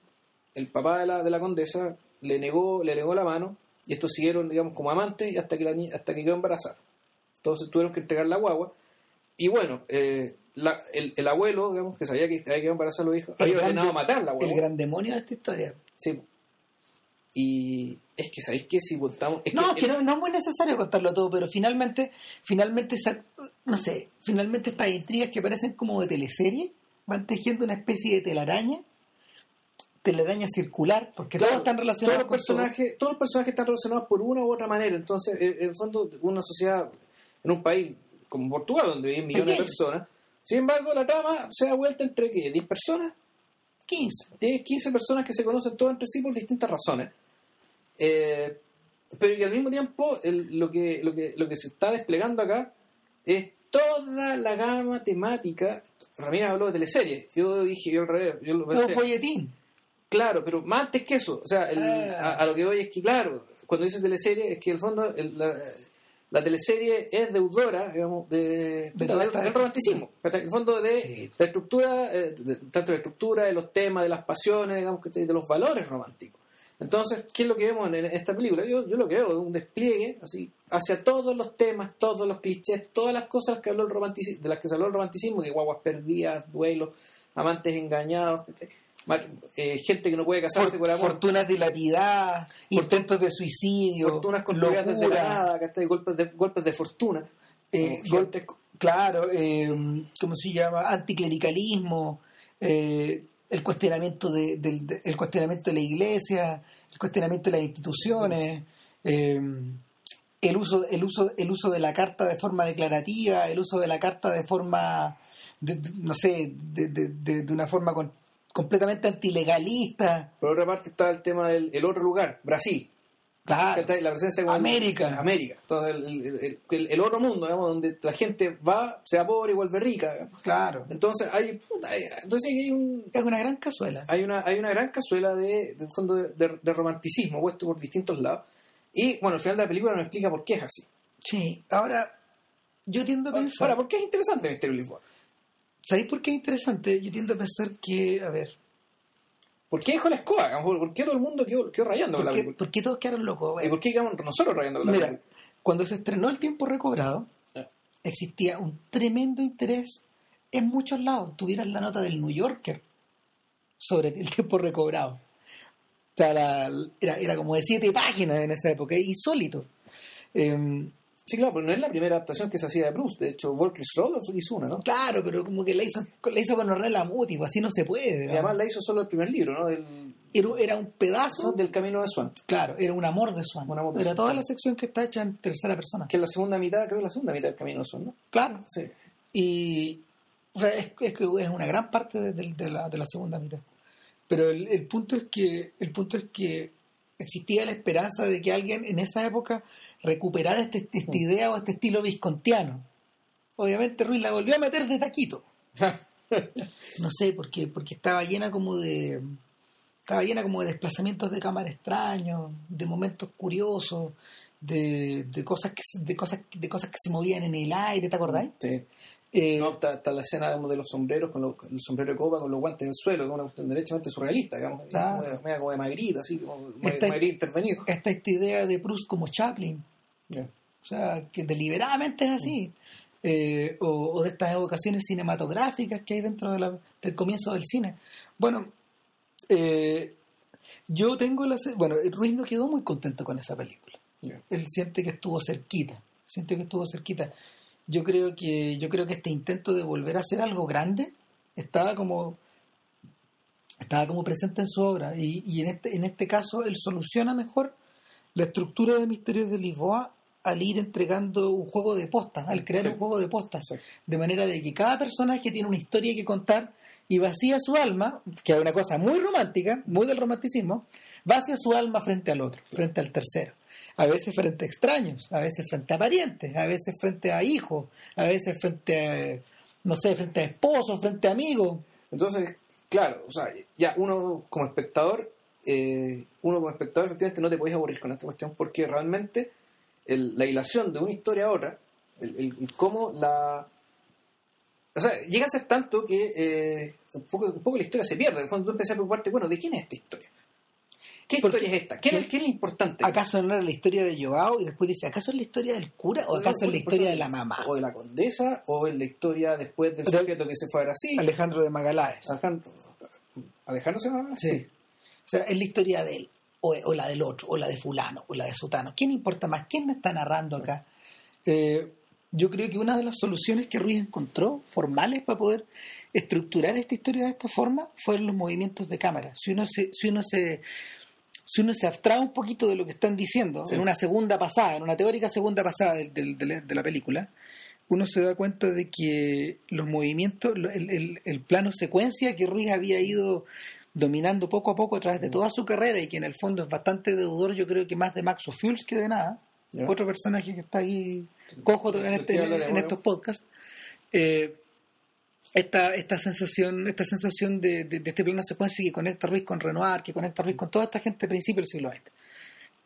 el papá de la, de la condesa le negó, le negó la mano y estos siguieron, digamos, como amantes hasta que, la, hasta que quedó embarazada. Entonces tuvieron que entregar la guagua. Y bueno, eh, la- el, el abuelo, digamos, que sabía que había quedado embarazada los hijos, El había ordenado de- matar la guagua. El gran demonio de esta historia. Sí. Y es que, ¿sabéis qué? Si contamos... Es no, que es que no, no es muy necesario contarlo todo, pero finalmente, finalmente, no sé, finalmente estas intrigas que parecen como de teleserie van tejiendo una especie de telaraña, telaraña circular, porque Claro, todos están relacionados todos los todo. personajes todos los personajes están relacionados por una u otra manera entonces en el fondo una sociedad en un país como Portugal donde viven millones de personas sin embargo la trama se da vuelta entre ¿qué? 10 personas 15. 10 15 personas que se conocen todas entre sí por distintas razones Eh, pero que al mismo tiempo el- lo que lo que lo que se está desplegando acá es toda la gama temática Ramírez habló de teleseries yo dije yo al revés yo lo pensé folletín. Claro, pero más antes que eso, o sea, el- Ah. a, a lo que voy es que, claro, cuando dices teleserie, es que en el fondo el- la, la teleserie es deudora, digamos, de, De del, romanticismo. En el fondo de Sí. la estructura, eh, tanto la estructura, de los temas, de las pasiones, digamos, ¿cachai? de los valores románticos. Entonces, ¿qué es lo que vemos en esta película? Yo, yo lo que veo es un despliegue así hacia todos los temas, todos los clichés, todas las cosas que habló el romanticismo, de las que se habló el romanticismo, que guaguas perdidas, duelos, amantes engañados, ¿cachai? Eh, gente que no puede casarse For- por amor, fortunas dilapidadas, intentos de suicidio, fortunas construidas desde la locura, nada, ¿cachai? Golpes de, golpes de fortuna. eh, Como golpes, claro, eh, ¿cómo se llama? Anticlericalismo, eh, el cuestionamiento de, del- de- el cuestionamiento de la iglesia, el cuestionamiento de las instituciones, eh, el uso, el uso, el uso de la carta de forma declarativa, el uso de la carta de forma, de- de- no sé, de, de- de- de una forma con- completamente antilegalista. Por otra parte está el tema del el otro lugar, Brasil. Claro. La presencia como- América. América. Entonces, el, el- el- otro mundo, digamos, donde la gente va, sea pobre y vuelve rica. Claro. Entonces hay, entonces hay un, Es una gran cazuela. hay una, hay una gran cazuela de, de fondo de, de- de romanticismo puesto por distintos lados. Y bueno, al final de la película nos explica por qué es así. Sí, ahora yo tiendo a pensar. Ahora, ¿por qué es interesante Misterio de Lisboa? ¿Sabéis por qué es interesante? Yo tiendo a pensar que, a ver, ¿Por qué dejó la escoba? ¿Por qué todo el mundo quedó, quedó rayando con ¿por la qué, por qué todos quedaron locos? ¿Y por qué quedamos nosotros rayando con la mira, película? cuando se estrenó El Tiempo Recobrado, Ah. existía un tremendo interés en muchos lados. Tuvieras la nota del New Yorker sobre El Tiempo Recobrado. O sea, la- era, era como de siete páginas en esa época, insólito. Em, Sí, claro, pero no es la primera adaptación que se hacía de Bruce. De hecho, Volker Rudolph hizo una, ¿no? claro, pero como que la hizo, la hizo con Muti, pues así no se puede. Y ¿no? además la hizo solo el primer libro, ¿no? Del, Era, era un pedazo del Camino de Swant. Claro, era un amor de Swan. Un amor de era Swan. toda la sección que está hecha en tercera persona. Que es la segunda mitad, creo que la segunda mitad del Camino de Swant, ¿no? Claro. Sí. Y o sea, es, es que es una gran parte de, de- de la, de la segunda mitad. Pero el, el punto es que el punto es que existía la esperanza de que alguien en esa época recuperara este, esta idea o este estilo viscontiano. Obviamente Ruiz la volvió a meter de taquito. No sé, porque, porque estaba llena como de. Estaba llena como de desplazamientos de cámara extraños, de momentos curiosos, de, de cosas que de cosas de cosas que se movían en el aire, ¿te acordáis? Sí. Eh, No, está, está la escena digamos, de los sombreros, con, los- el sombrero de copa, con los guantes en el suelo, que es una cuestión derechamente surrealista, digamos. Claro. Media como de Magritte, así, como Está- Magritte intervenido. Está esta idea de Proust como Chaplin, O sea, que deliberadamente es así. Eh, o, o de estas evocaciones cinematográficas que hay dentro de la- del comienzo del cine. Bueno, eh, yo tengo la... Bueno, Ruiz no quedó muy contento con esa película. Él siente que estuvo cerquita, siente que estuvo cerquita. Yo creo que yo creo que este intento de volver a hacer algo grande estaba como estaba como presente en su obra y, y en este en este caso él soluciona mejor la estructura de Misterios de Lisboa al ir entregando un juego de postas, al crear Sí. un juego de postas, de manera de que cada personaje tiene una historia que contar y vacía su alma, que es una cosa muy romántica, muy del romanticismo, vacía su alma frente al otro, frente al tercero. A veces frente a extraños, a veces frente a parientes, a veces frente a hijos, a veces frente a, no sé, frente a esposos, frente a amigos. Entonces, claro, o sea, ya uno como espectador, eh, uno como espectador efectivamente no te podés aburrir con esta cuestión porque realmente el- la hilación de una historia a otra, el, el- el cómo la... O sea, llega a ser tanto que eh, un, poco, un poco la historia se pierde. En el fondo tú empiezas a preocuparte, bueno, ¿de quién es esta historia? ¿Qué Porque- historia es esta? ¿Qué, es- lo importante? ¿Acaso no era la historia de Joao? Y después dice, ¿acaso es la historia del cura? ¿O acaso es la historia de la mamá? O de la condesa, o es la historia después del sujeto que se fue a Brasil. Alejandro de Magaláes. Alejandro, ¿Alejandro se llama? Sí. O sea, es la historia de él, o, o la del otro, o la de fulano, o la de sutano. ¿Quién importa más? ¿Quién me está narrando acá? Eh, yo creo que una de las soluciones que Ruiz encontró, formales, para poder estructurar esta historia de esta forma, fueron los movimientos de cámara. Si uno se, si uno se, si uno se abstrae un poquito de lo que están diciendo, Sí. en una segunda pasada, en una teórica segunda pasada de, la, de la película, uno se da cuenta de que los movimientos, el, el- el plano secuencia que Ruiz había ido dominando poco a poco a través de toda su carrera y que en el fondo es bastante deudor, yo creo que más de Max O'Fuels que de nada, Ya. otro personaje que está ahí cojo en, este- en estos podcasts. Eh, esta, esta sensación, esta sensación de, de- de este plano secuencia que conecta a Ruiz con Renoir, que conecta a Ruiz con toda esta gente de principio del siglo XX,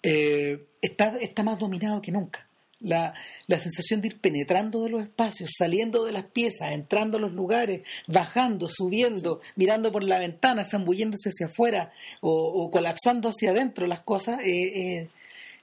eh, está, está más dominado que nunca. La, la sensación de ir penetrando de los espacios, saliendo de las piezas, entrando a los lugares, bajando, subiendo, mirando por la ventana, zambulléndose hacia afuera o, o colapsando hacia adentro las cosas, eh, eh,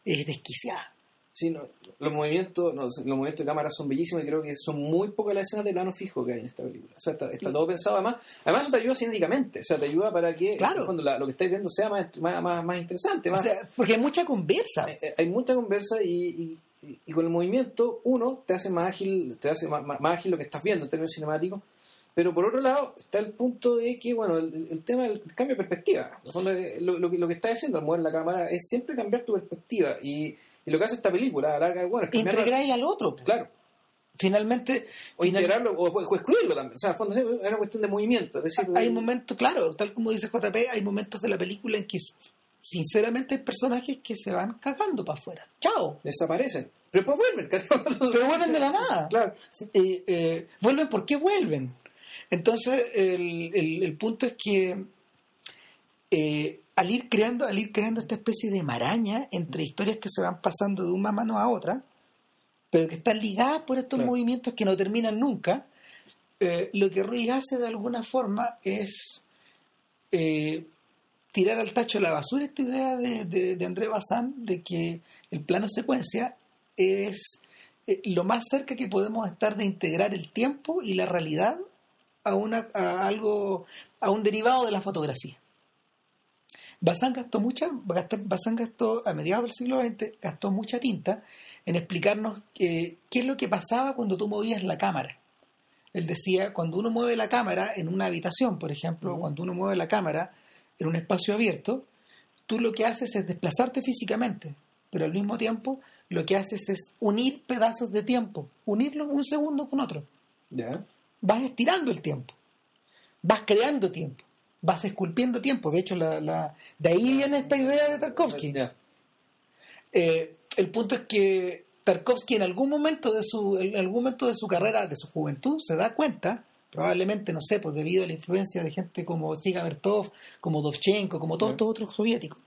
es desquiciada. Sí, no, los movimientos no, los movimientos de cámara son bellísimos y creo que son muy pocas las escenas de plano fijo que hay en esta película. O sea, está, está todo pensado además. Además eso te ayuda cinéticamente, o sea, te ayuda para que Claro. en el fondo, la- lo que estáis viendo sea más, más, más, más interesante. O Más, sea, porque hay mucha conversa. Eh, eh, hay mucha conversa y, y- y- con el movimiento uno te hace más ágil, te hace más, ágil lo que estás viendo en términos cinemáticos. Pero por otro lado está el punto de que, bueno, el, el tema del cambio de perspectiva. Fondo, eh, Lo, lo que, lo que está haciendo al mover la cámara es siempre cambiar tu perspectiva. Y, y lo que hace esta película, a la larga, bueno, es cambiar Integráis al otro. Claro. Finalmente, O final- integrarlo o, o excluirlo también. O sea, al fondo es una cuestión de movimiento. Es decir, hay de- momentos, claro, tal como dice JP, hay momentos de la película en que sinceramente hay personajes que se van cagando para afuera. Chao. desaparecen. Pero después vuelven. Pero vuelven de la nada. Claro. Eh, eh, vuelven porque vuelven. Entonces, el, el- el punto es que eh, al ir creando, al ir creando esta especie de maraña entre historias que se van pasando de una mano a otra, pero que están ligadas por estos Claro. movimientos que no terminan nunca, eh, lo que Ruiz hace de alguna forma es eh, tirar al tacho de la basura esta idea de, de, de André Bazin de que el plano secuencia es eh, lo más cerca que podemos estar de integrar el tiempo y la realidad a, una, a algo a un derivado de la fotografía. Bazin gastó mucha, Bazin gastó a mediados del siglo XX gastó mucha tinta en explicarnos que- qué es lo que pasaba cuando tú movías la cámara. Él decía, cuando uno mueve la cámara en una habitación, por ejemplo, cuando uno mueve la cámara en un espacio abierto, tú lo que haces es desplazarte físicamente, pero al mismo tiempo lo que haces es unir pedazos de tiempo, unirlos un segundo con otro. Ya. Vas estirando el tiempo, vas creando tiempo, vas esculpiendo tiempo. De hecho, la, la- de ahí viene esta idea de Tarkovsky. Eh, el punto es que Tarkovsky en algún momento de su en algún momento de su carrera, de su juventud, se da cuenta, probablemente, no sé, pues debido a la influencia de gente como Siga Bertov, como Dovchenko, como todos estos otros soviéticos,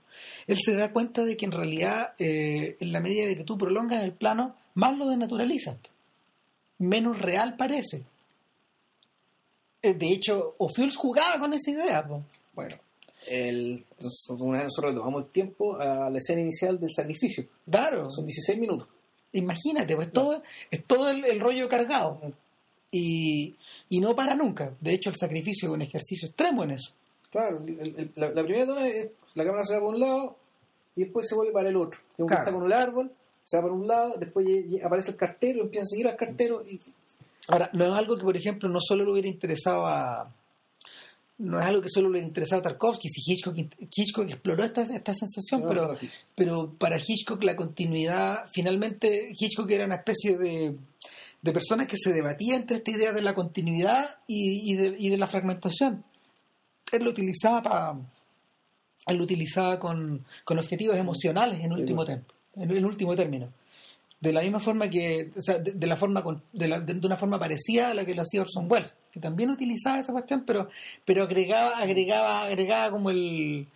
él se da cuenta de que en realidad, eh, en la medida de que tú prolongas el plano, más lo desnaturalizas, menos real parece. Eh, De hecho, Ophuls jugaba con esa idea. po. Bueno, el, una vez nosotros tomamos el tiempo a la escena inicial del sacrificio. Claro. Son 16 minutos. Imagínate, pues todo, es todo el, el rollo cargado. Y, y no para nunca. De hecho, el sacrificio es un ejercicio extremo en eso. Claro, el- el- la, la primera toma es la cámara se va por un lado y después se vuelve para el otro. Que Claro. está con un árbol, se va por un lado, después aparece el cartero, empieza a seguir al cartero y Ahora, no es algo que, por ejemplo, no solo le hubiera interesado a. no es algo que solo le interesaba a Tarkovsky, si Hitchcock, Hitchcock exploró esta, esta sensación, pero, no, pero para Hitchcock la continuidad, finalmente Hitchcock era una especie de, de persona que se debatía entre esta idea de la continuidad y, y de, y de la fragmentación. Él lo utilizaba para él lo utilizaba con, con objetivos emocionales en último, bueno. tiempo, en, en último término. De la misma forma que, o sea, de, de la forma con- de, la- de- de una forma parecida a la que lo hacía Orson Welles, que también utilizaba esa cuestión, pero, pero agregaba, agregaba, agregaba como el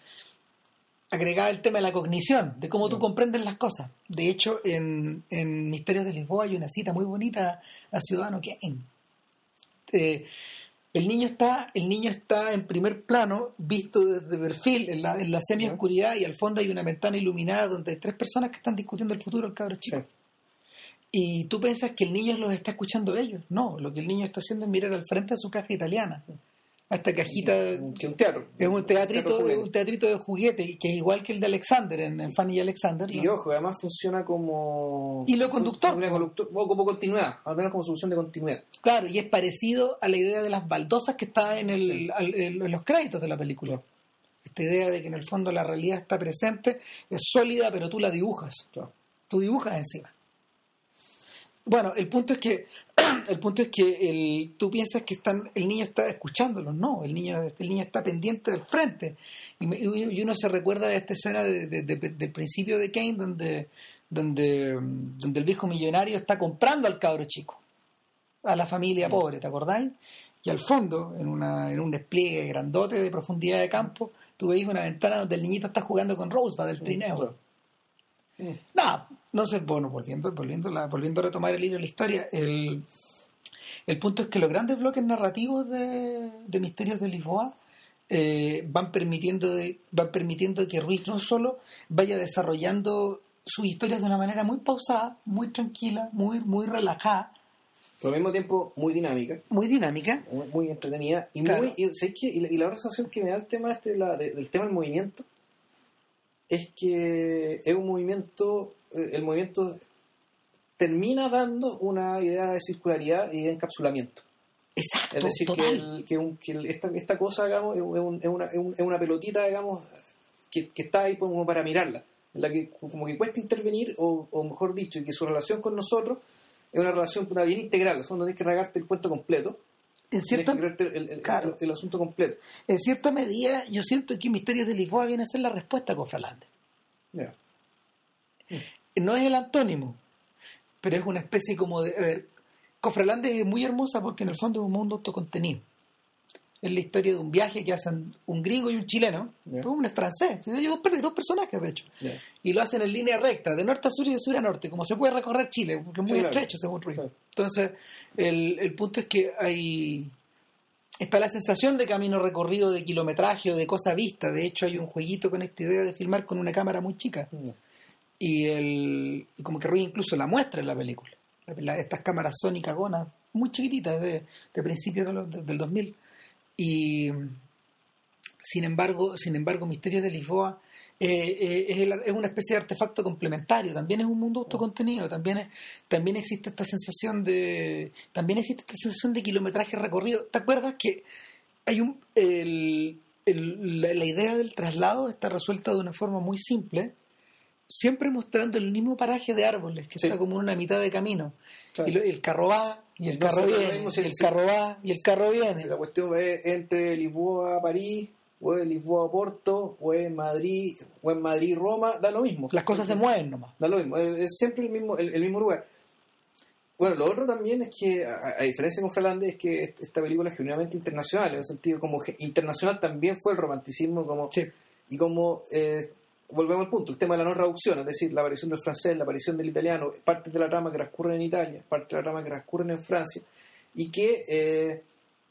agregaba el tema de la cognición, de cómo tú comprendes las cosas. De hecho, en, en Misterios de Lisboa hay una cita muy bonita a Ciudadano Kane. Eh, el niño está el niño está en primer plano visto desde perfil en la, en la semi oscuridad y al fondo hay una ventana iluminada donde hay tres personas que están discutiendo el futuro del cabro chico Sí. y tú piensas que el niño los está escuchando ellos no lo que el niño está haciendo es mirar al frente de su caja italiana a esta cajita Que un teatro. es un teatrito un teatrito de juguete que es igual que el de Alexander en, en Fanny y Alexander Y ojo, además funciona como. Hilo conductor. Funciona conductor, o como continuidad, al menos como solución de continuidad. Claro, y es parecido a la idea de las baldosas que está en, el, Sí. al- en- en los créditos de la película. Esta idea de que en el fondo la realidad está presente, es sólida, pero tú la dibujas. Claro. Tú dibujas encima. Bueno, el punto es que el punto es que el, tú piensas que están, el niño está escuchándolos, no, el niño, el niño está pendiente del frente. Y, me- y uno se recuerda de esta escena de- de- de- del principio de Kane donde, donde, donde el viejo millonario está comprando al cabro chico a la familia pobre, ¿te acordáis? Y al fondo, en, una, en un despliegue grandote de profundidad de campo, tú veis una ventana donde el niñito está jugando con Rosebud, del trineo. Mm. No, no sé, bueno, volviendo, volviendo, la- volviendo a retomar el hilo de la historia, el, el punto es que los grandes bloques narrativos de, de Misterios de Lisboa eh, van, permitiendo van permitiendo que Ruiz no solo vaya desarrollando sus historias de una manera muy pausada, muy tranquila, muy, muy relajada, Pero al mismo tiempo muy dinámica, muy dinámica, muy, muy entretenida. Y, Claro. muy, y, ¿sabes qué? y, la, y la otra sensación que me da el tema este, la- de- del tema del movimiento es que es un movimiento, eh, el movimiento termina dando una idea de circularidad y de encapsulamiento. exacto, Es decir, que, el- que un- que el- esta, esta cosa, digamos, es, un- es una, es un- es una pelotita, digamos, que, que está ahí como para mirarla, en la que como que cuesta intervenir, o, o mejor dicho, que su relación con nosotros es una relación bien integral, en fondo tienes que regarte el cuento completo, En cierta, el, el- claro. el- el asunto completo. en cierta medida, yo siento que Misterios de Lisboa viene a ser la respuesta a Cofralande. Ya. no es el antónimo, pero es una especie como de... A ver, Cofralande es muy hermosa porque en el fondo es un mundo autocontenido. Es la historia de un viaje que hacen un gringo y un chileno, Ya. pero uno es francés, dos, dos personajes de hecho, y lo hacen en línea recta, de norte a sur y de sur a norte, como se puede recorrer Chile, porque es muy Sí, claro. estrecho según Ruiz. Claro. Entonces, el, el punto es que hay... Está la sensación de camino recorrido, de kilometraje o de cosa vista. De hecho, hay un jueguito con esta idea de filmar con una cámara muy chica y el y como que Ruiz incluso la muestra en la película La- la- estas cámaras Sony cagonas muy chiquititas de, de principios de los- de- del 2000 y sin embargo sin embargo Misterios de Lisboa eh, eh, es, el- es una especie de artefacto complementario. También es un mundo autocontenido. También es- también existe esta sensación de también existe esta sensación de kilometraje recorrido. ¿te acuerdas que hay un la, la idea del traslado está resuelta de una forma muy simple siempre mostrando el mismo paraje de árboles que Sí. está como en una mitad de camino Claro. y lo- el carro va y el carro viene si- el si- carro va y el carro viene Si la cuestión es entre Lisboa a París, o es Lisboa a Porto, o es Madrid, o en Madrid Roma, da lo mismo. las cosas se mueven nomás Da lo mismo, es siempre el mismo, el, el mismo lugar. Bueno, lo otro también es que, a, a diferencia con Fralande, es que est- esta película es genuinamente internacional, en el sentido como que internacional también fue el romanticismo como Sí. y como eh, volvemos al punto, el tema de la no traducción, es decir, la aparición del francés, la aparición del italiano, partes de la trama que transcurren en Italia, partes de la trama que transcurren en Francia, y que, eh,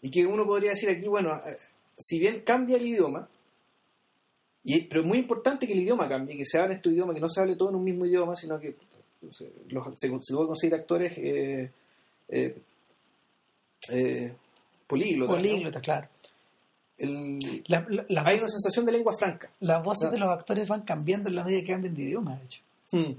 y que uno podría decir aquí, bueno, eh, si bien cambia el idioma, y, pero es muy importante que el idioma cambie, que se hable este idioma, que no se hable todo en un mismo idioma, sino que se, los- se, se puede conseguir actores eh, eh, eh, políglotas. políglotas claro El- La- la- hay una sensación de lengua franca. las voces de los actores van cambiando en la medida que cambian de idioma de hecho Mm.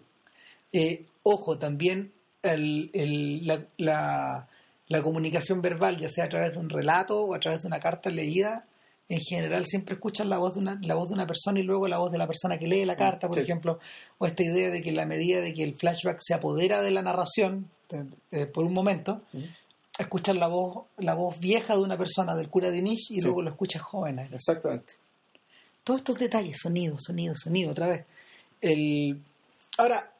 Eh, ojo, también el- el- la, la- la comunicación verbal, ya sea a través de un relato o a través de una carta leída, en general siempre escuchan la voz de una, la voz de una persona y luego la voz de la persona que lee la carta, por Sí. ejemplo, o esta idea de que en la medida de que el flashback se apodera de la narración eh, por un momento, Ujú. Escuchar la voz, la voz vieja de una persona del cura de Nish y Sí. luego lo escuchas joven. Exactamente. Todos estos detalles, sonido, sonido, sonido, otra vez. El... Ahora,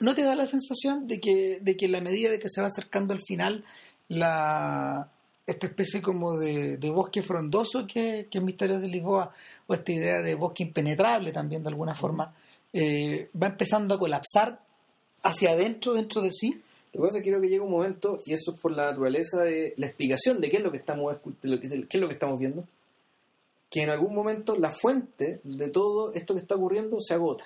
¿no te da la sensación de que, de que en la medida de que se va acercando al final, la esta especie como de, de bosque frondoso que, que es Misterios de Lisboa, o esta idea de bosque impenetrable también de alguna forma, eh, va empezando a colapsar hacia adentro, dentro de sí? Lo que pasa es que creo que llega un momento, y eso es por la naturaleza de la explicación de qué es lo que estamos, de lo que, de qué es lo que estamos viendo, que en algún momento la fuente de todo esto que está ocurriendo se agota.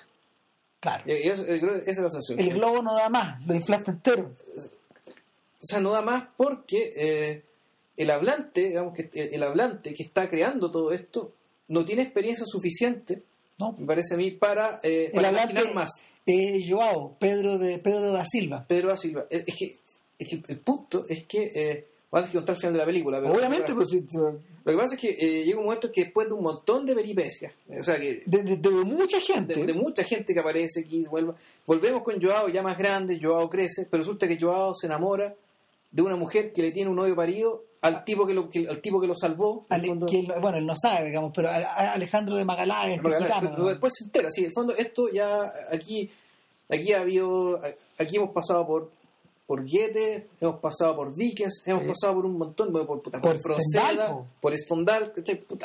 Claro. Y eso- eh, creo que esa es la sensación. El globo no da más, lo inflaste entero. O sea, no da más porque eh, el hablante, digamos que el, hablante que está creando todo esto, no tiene experiencia suficiente, ¿no? me parece a mí, para, eh, El para hablante imaginar más. Eh, Joao, Pedro de Pedro da Silva. Pedro da Silva. Eh, Es que, es que el punto es que, eh, vamos a contar el final de la película, pero Obviamente, pues, Lo que pasa es que eh, llega un momento que después de un montón de peripecias, eh, o sea, que de, de- de mucha gente. de, de mucha gente que aparece aquí, vuelva, volvemos con Joao ya más grande, Joao crece, pero resulta que Joao se enamora de una mujer que le tiene un odio parido al tipo que lo, que- al tipo que lo salvó. Ale- fondo. que bueno, él no sabe, digamos, pero a- a- Alejandro de Magaláes, pero después se entera, sí, en el fondo esto ya aquí aquí ha habido aquí hemos pasado por por Goethe, hemos pasado por Dickens, hemos Sí. pasado por un montón, por, puta, por, Por Proceda, por Stendhal,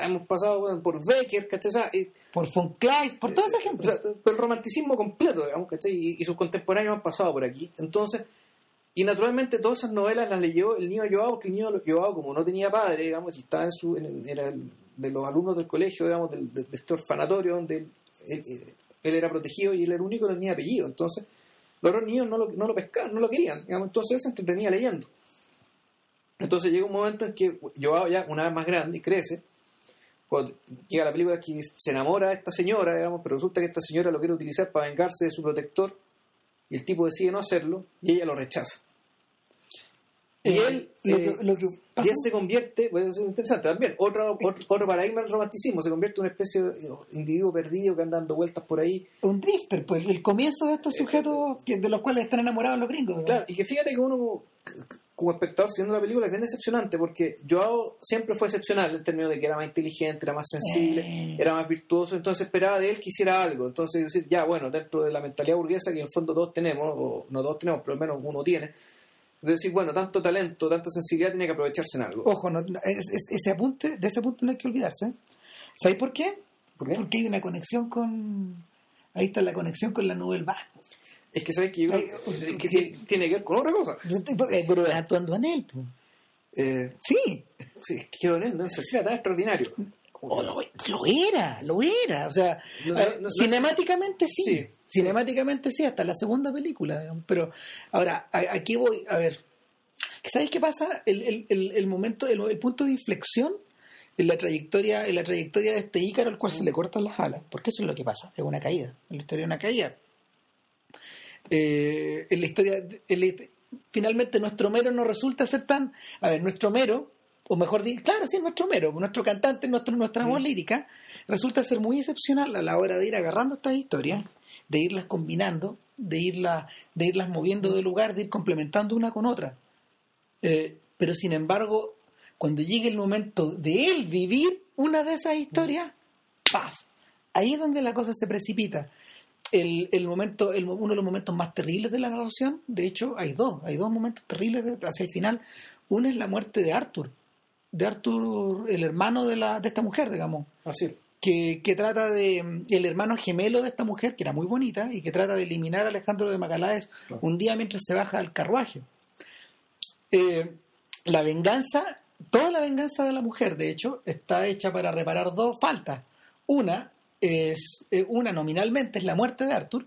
hemos pasado por Becker, ¿cachai? O sea, por von Kleist, por toda esa gente. o sea, el romanticismo completo, digamos, ¿cachai? Y, y sus contemporáneos han pasado por aquí. Entonces, y naturalmente todas esas novelas las leyó el niño Joao, porque el niño Joao, como no tenía padre, digamos, y estaba en su, en- era de los alumnos del colegio, digamos, del, de, este orfanatorio donde él, él- era protegido y él era el único que tenía apellido. Entonces, los otros niños no lo, no lo pescaban, no lo querían, digamos, entonces él se entretenía leyendo. Entonces llega un momento en que Joao ya una vez más grande y crece, cuando llega la película que se enamora de esta señora, digamos, pero resulta que esta señora lo quiere utilizar para vengarse de su protector y el tipo decide no hacerlo y ella lo rechaza. Y Eh, él, lo, eh, que, lo que y pasa- él se convierte, puede ser interesante también, otro, otro, otro paradigma del romanticismo, se convierte en una especie de individuo perdido que anda dando vueltas por ahí. un drifter, pues el comienzo de estos sujetos que- de los cuales están enamorados los gringos. Claro, y que fíjate que uno como, espectador siendo la película es bien decepcionante porque Joao siempre fue excepcional en términos de que era más inteligente, era más sensible, Eh. era más virtuoso, entonces esperaba de él que hiciera algo. Entonces decir, ya bueno, dentro de la mentalidad burguesa que en el fondo todos tenemos, o no todos tenemos, pero al menos uno tiene, de decir, bueno, tanto talento, tanta sensibilidad tiene que aprovecharse en algo. Ojo, no- no, es- es- ese apunte, de ese punto no hay que olvidarse. ¿Sabéis por qué? ¿Por qué? Porque hay una conexión con... Ahí está la conexión con la Nouvelle Vague. Es que sabes que yo creo Eh, que tiene- tiene que ver con otra cosa. Eh, Pero es actuando en él. pues. Eh, Sí, sí, es que Don él no sé si era tan extraordinario. Como O que- lo, lo era, lo era. O sea, No, eh, cinemáticamente sí. Sí, Cinemáticamente sí, hasta la segunda película. digamos. Pero ahora, a- aquí voy, a ver. ¿Sabéis qué pasa? El, el- el- el momento, el, el punto de inflexión en la trayectoria, en la trayectoria de este ícaro al cual se le cortan las alas, porque eso es lo que pasa, es una caída, en la historia de una caída. Eh, en la historia, en la- finalmente nuestro mero no resulta ser tan, a ver, nuestro mero, o mejor dicho, claro, sí, nuestro mero, nuestro cantante, nuestro, nuestra voz lírica, resulta ser muy excepcional a la hora de ir agarrando estas historias, de irlas combinando, de irlas, de irlas moviendo de lugar, de ir complementando una con otra. Eh, pero sin embargo, cuando llegue el momento de él vivir una de esas historias, ¡paf! Ahí es donde la cosa se precipita. El, el momento, el, uno de los momentos más terribles de la narración, de hecho, hay dos, hay dos momentos terribles de- hacia el final. Uno es la muerte de Arthur, de Arthur, el hermano de, la, de esta mujer, digamos Así. que, que trata de el hermano gemelo de esta mujer, que era muy bonita, y que trata de eliminar a Alejandro de Claro. un día mientras se baja al carruaje. Eh, la venganza, toda la venganza de la mujer, de hecho, está hecha para reparar dos faltas. Una es, eh, una nominalmente es la muerte de Arthur,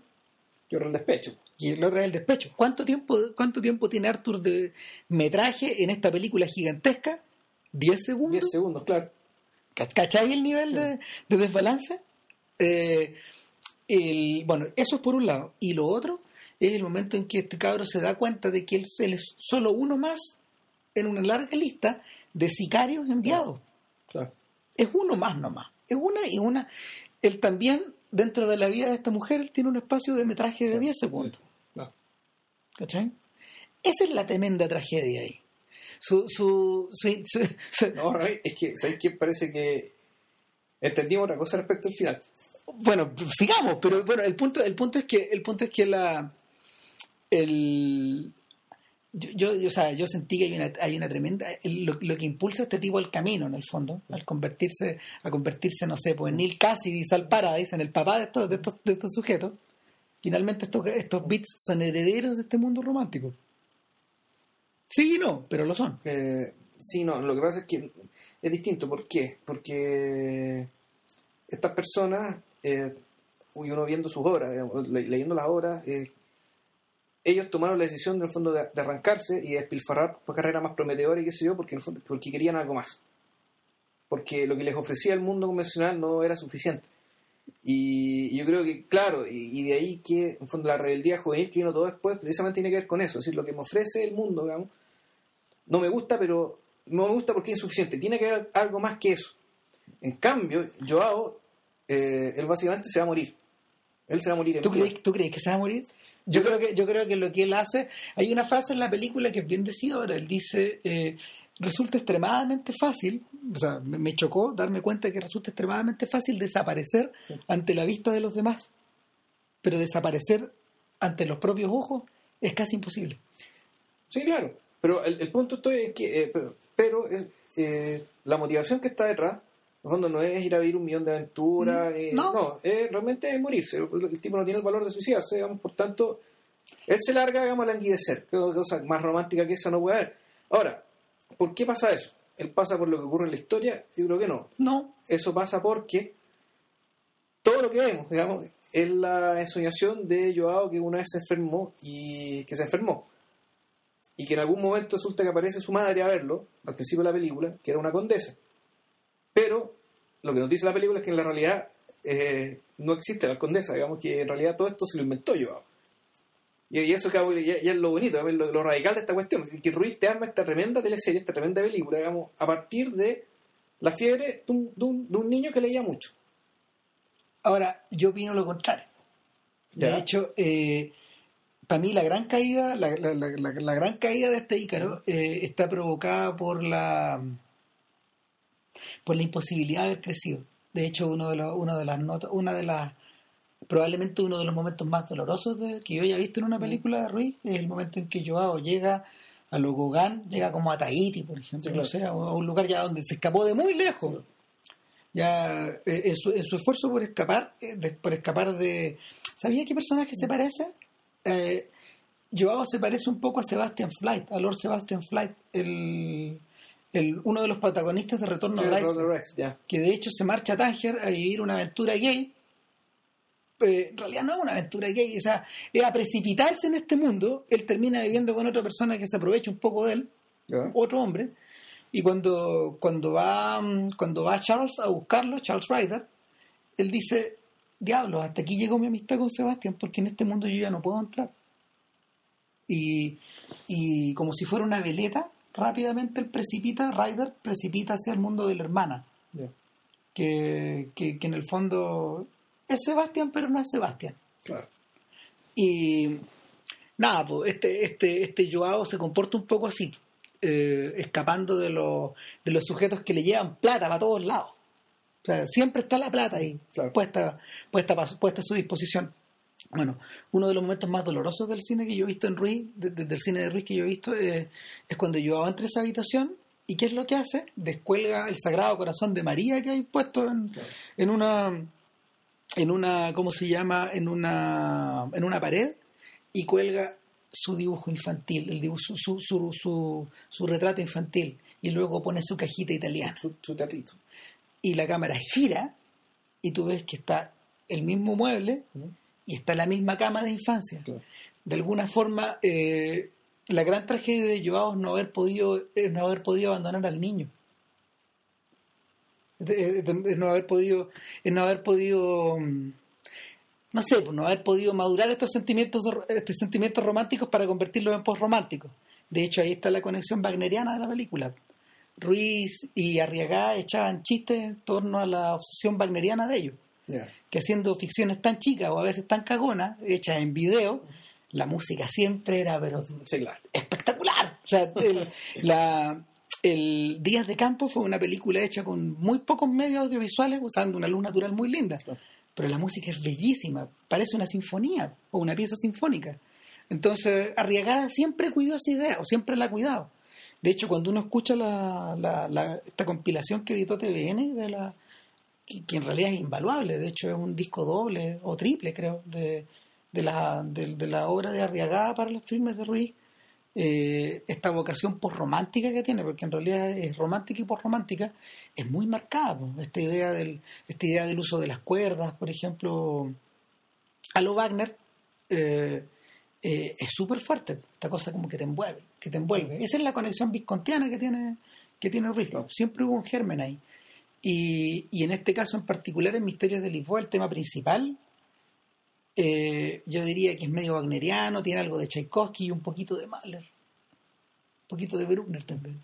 Yo era el despecho. y la otra es el despecho. ¿Cuánto tiempo, cuánto tiempo tiene Arthur de metraje en esta película gigantesca? ¿10 segundos? 10 segundos, claro. ¿Cach- ¿Cachai el nivel Sí. de, de desbalance? Eh, el, bueno, eso es por un lado. Y lo otro es el momento en que este cabro se da cuenta de que él, él es solo uno más en una larga lista de sicarios enviados. claro. es uno más nomás. Es una y una. Él también, dentro de la vida de esta mujer, él tiene un espacio de metraje de 10 segundos. No. ¿Cachai? Esa es la tremenda tragedia ahí. Su, su, su- su- su- No, Ray, es que, ¿sabes qué? Parece que entendimos otra cosa respecto al final. bueno, sigamos, pero bueno, el punto, el punto es que, el punto es que la el yo, yo, o sea, yo sentí que hay una, hay una tremenda lo, que impulsa a este tipo al camino en el fondo, al convertirse, a convertirse, no sé, pues en Neil Cassidy, Sal Paradise, en el papá de estos, de estos, de estos sujetos. Finalmente estos, estos beats son herederos de este mundo romántico. Sí y no, pero lo son. Eh, sí, no, lo que pasa es que es distinto. ¿Por qué? Porque estas personas, eh, uno viendo sus obras, digamos, le- leyendo las obras, eh, ellos tomaron la decisión, en el fondo, de, de arrancarse y de despilfarrar por carrera más prometedora y qué sé yo, porque, en el fondo, porque querían algo más. Porque lo que les ofrecía el mundo convencional no era suficiente. Y yo creo que, claro, y, y de ahí que, en fondo, la rebeldía juvenil que vino todo después, precisamente tiene que ver con eso. Es decir, lo que me ofrece el mundo, digamos, no me gusta, pero no me gusta porque es insuficiente. Tiene que haber algo más que eso. En cambio, Joao, eh, él básicamente se va a morir. Él se va a morir en ¿Tú crees, ¿Tú crees que se va a morir? Yo creo que yo creo que lo que él hace, hay una frase en la película que es bien decidora. Él dice, eh, resulta extremadamente fácil, o sea, me, chocó darme cuenta que resulta extremadamente fácil desaparecer ante la vista de los demás, pero desaparecer ante los propios ojos es casi imposible. Sí, claro. Pero el, el punto estoy es que, eh, pero, pero, eh, eh, la motivación que está detrás, el fondo no es ir a vivir un millón de aventuras, Mm, ni- no. no, es realmente es morirse. El, el tipo no tiene el valor de suicidarse, digamos, por tanto, él se larga, digamos, a languidecer. Creo que cosa más romántica que esa no puede haber. Ahora, ¿por qué pasa eso? ¿Él pasa por lo que ocurre en la historia? Yo creo que no. No, Eso pasa porque todo lo que vemos, digamos, es la ensoñación de Joao que una vez se enfermó y que se enfermó. Y que en algún momento resulta que aparece su madre a verlo, al principio de la película, que era una condesa. Pero lo que nos dice la película es que en la realidad eh, no existe la condesa, digamos que en realidad todo esto se lo inventó Joao. Y, y eso ya, ya es lo bonito, lo, lo radical de esta cuestión, que Ruiz te arma esta tremenda teleserie, esta tremenda película, digamos, a partir de la fiebre de un, de un- de un niño que leía mucho. ahora yo opino lo contrario. De hecho, eh, para mí la gran caída, la, la- la- la- la gran caída de este Ícaro eh, está provocada por la por la imposibilidad de haber crecido. De hecho, uno de los, una de las notas, una de las probablemente uno de los momentos más dolorosos de- que yo haya visto en una película de Ruiz es el momento en que Joao llega a Logogán, llega como a Tahiti, por ejemplo, Sí, claro. sé, a un lugar ya donde se escapó de muy lejos. Ya eh, en, su, en su esfuerzo por escapar, eh, de- por escapar de ¿Sabía qué personaje se parece? Eh, Joao se parece un poco a Sebastian Flight, a Lord Sebastian Flight, el, el- uno de los protagonistas de Retorno Sí, a ya. que de hecho se marcha a Tánger a vivir una aventura gay. Eh, en realidad no es una aventura gay, o sea, es a precipitarse en este mundo, él termina viviendo con otra persona que se aprovecha un poco de él, otro hombre, y cuando, cuando va mm, cuando va Charles a buscarlo, Charles Ryder, él dice, diablo, hasta aquí llegó mi amistad con Sebastián, porque en este mundo yo ya no puedo entrar. Y, y como si fuera una veleta, rápidamente él precipita, Ryder precipita hacia el mundo de la hermana, que, que, que en el fondo es Sebastián, pero no es Sebastián. Claro. Y nada, pues este, este, este Joao se comporta un poco así, eh, escapando de los, de los sujetos que le llevan plata para todos lados. O sea, siempre está la plata ahí, Claro. puesta, puesta, puesta a su disposición. Bueno, uno de los momentos más dolorosos del cine que yo he visto en Ruiz, de- de- del cine de Ruiz que yo he visto, eh, es cuando Joao entra a esa habitación y ¿qué es lo que hace? Descuelga el Sagrado Corazón de María que hay puesto en, Claro. en una en una cómo se llama en una en una pared y cuelga su dibujo infantil el dibujo, su, su, su, su, su retrato infantil y luego pone su cajita italiana Su, su teatrito. y la cámara gira y tú ves que está el mismo mueble y está la misma cama de infancia Claro. de alguna forma eh, la gran tragedia de Joao es no haber podido es no haber podido abandonar al niño es, no haber podido es no haber podido mm, no sé pues no haber podido madurar estos sentimientos estos sentimientos románticos para convertirlos en postrománticos de hecho ahí está la conexión wagneriana de la película Ruiz y Arriagada echaban chistes en torno a la obsesión wagneriana de ellos. Que haciendo ficciones tan chicas o a veces tan cagonas, hechas en video, la música siempre era pero Sí, claro. espectacular. O sea, el, la, el Días de Campo fue una película hecha con muy pocos medios audiovisuales usando una luz natural muy linda. Claro. Pero la música es bellísima, parece una sinfonía o una pieza sinfónica. Entonces, Arriagada siempre cuidó esa idea, o siempre la ha cuidado. De hecho, cuando uno escucha la, la- la- esta compilación que editó TVN, de la, que, en realidad es invaluable, de hecho es un disco doble o triple, creo, de, de, la, de, de la obra de Arriagada para los filmes de Ruiz, eh, esta vocación romántica que tiene, porque en realidad es romántica y romántica es muy marcada. Esta idea del, esta idea del uso de las cuerdas, por ejemplo, a lo Wagner, eh, eh, es súper fuerte. Esta cosa como que te envuelve, que te envuelve. Esa es la conexión viscontiana que tiene, que tiene. Claro. Siempre hubo un germen ahí. Y, en este caso en particular, en Misterios de Lisboa, el tema principal, eh, yo diría que es medio wagneriano, tiene algo de Tchaikovsky y un poquito de Mahler. Un poquito de Bruckner también.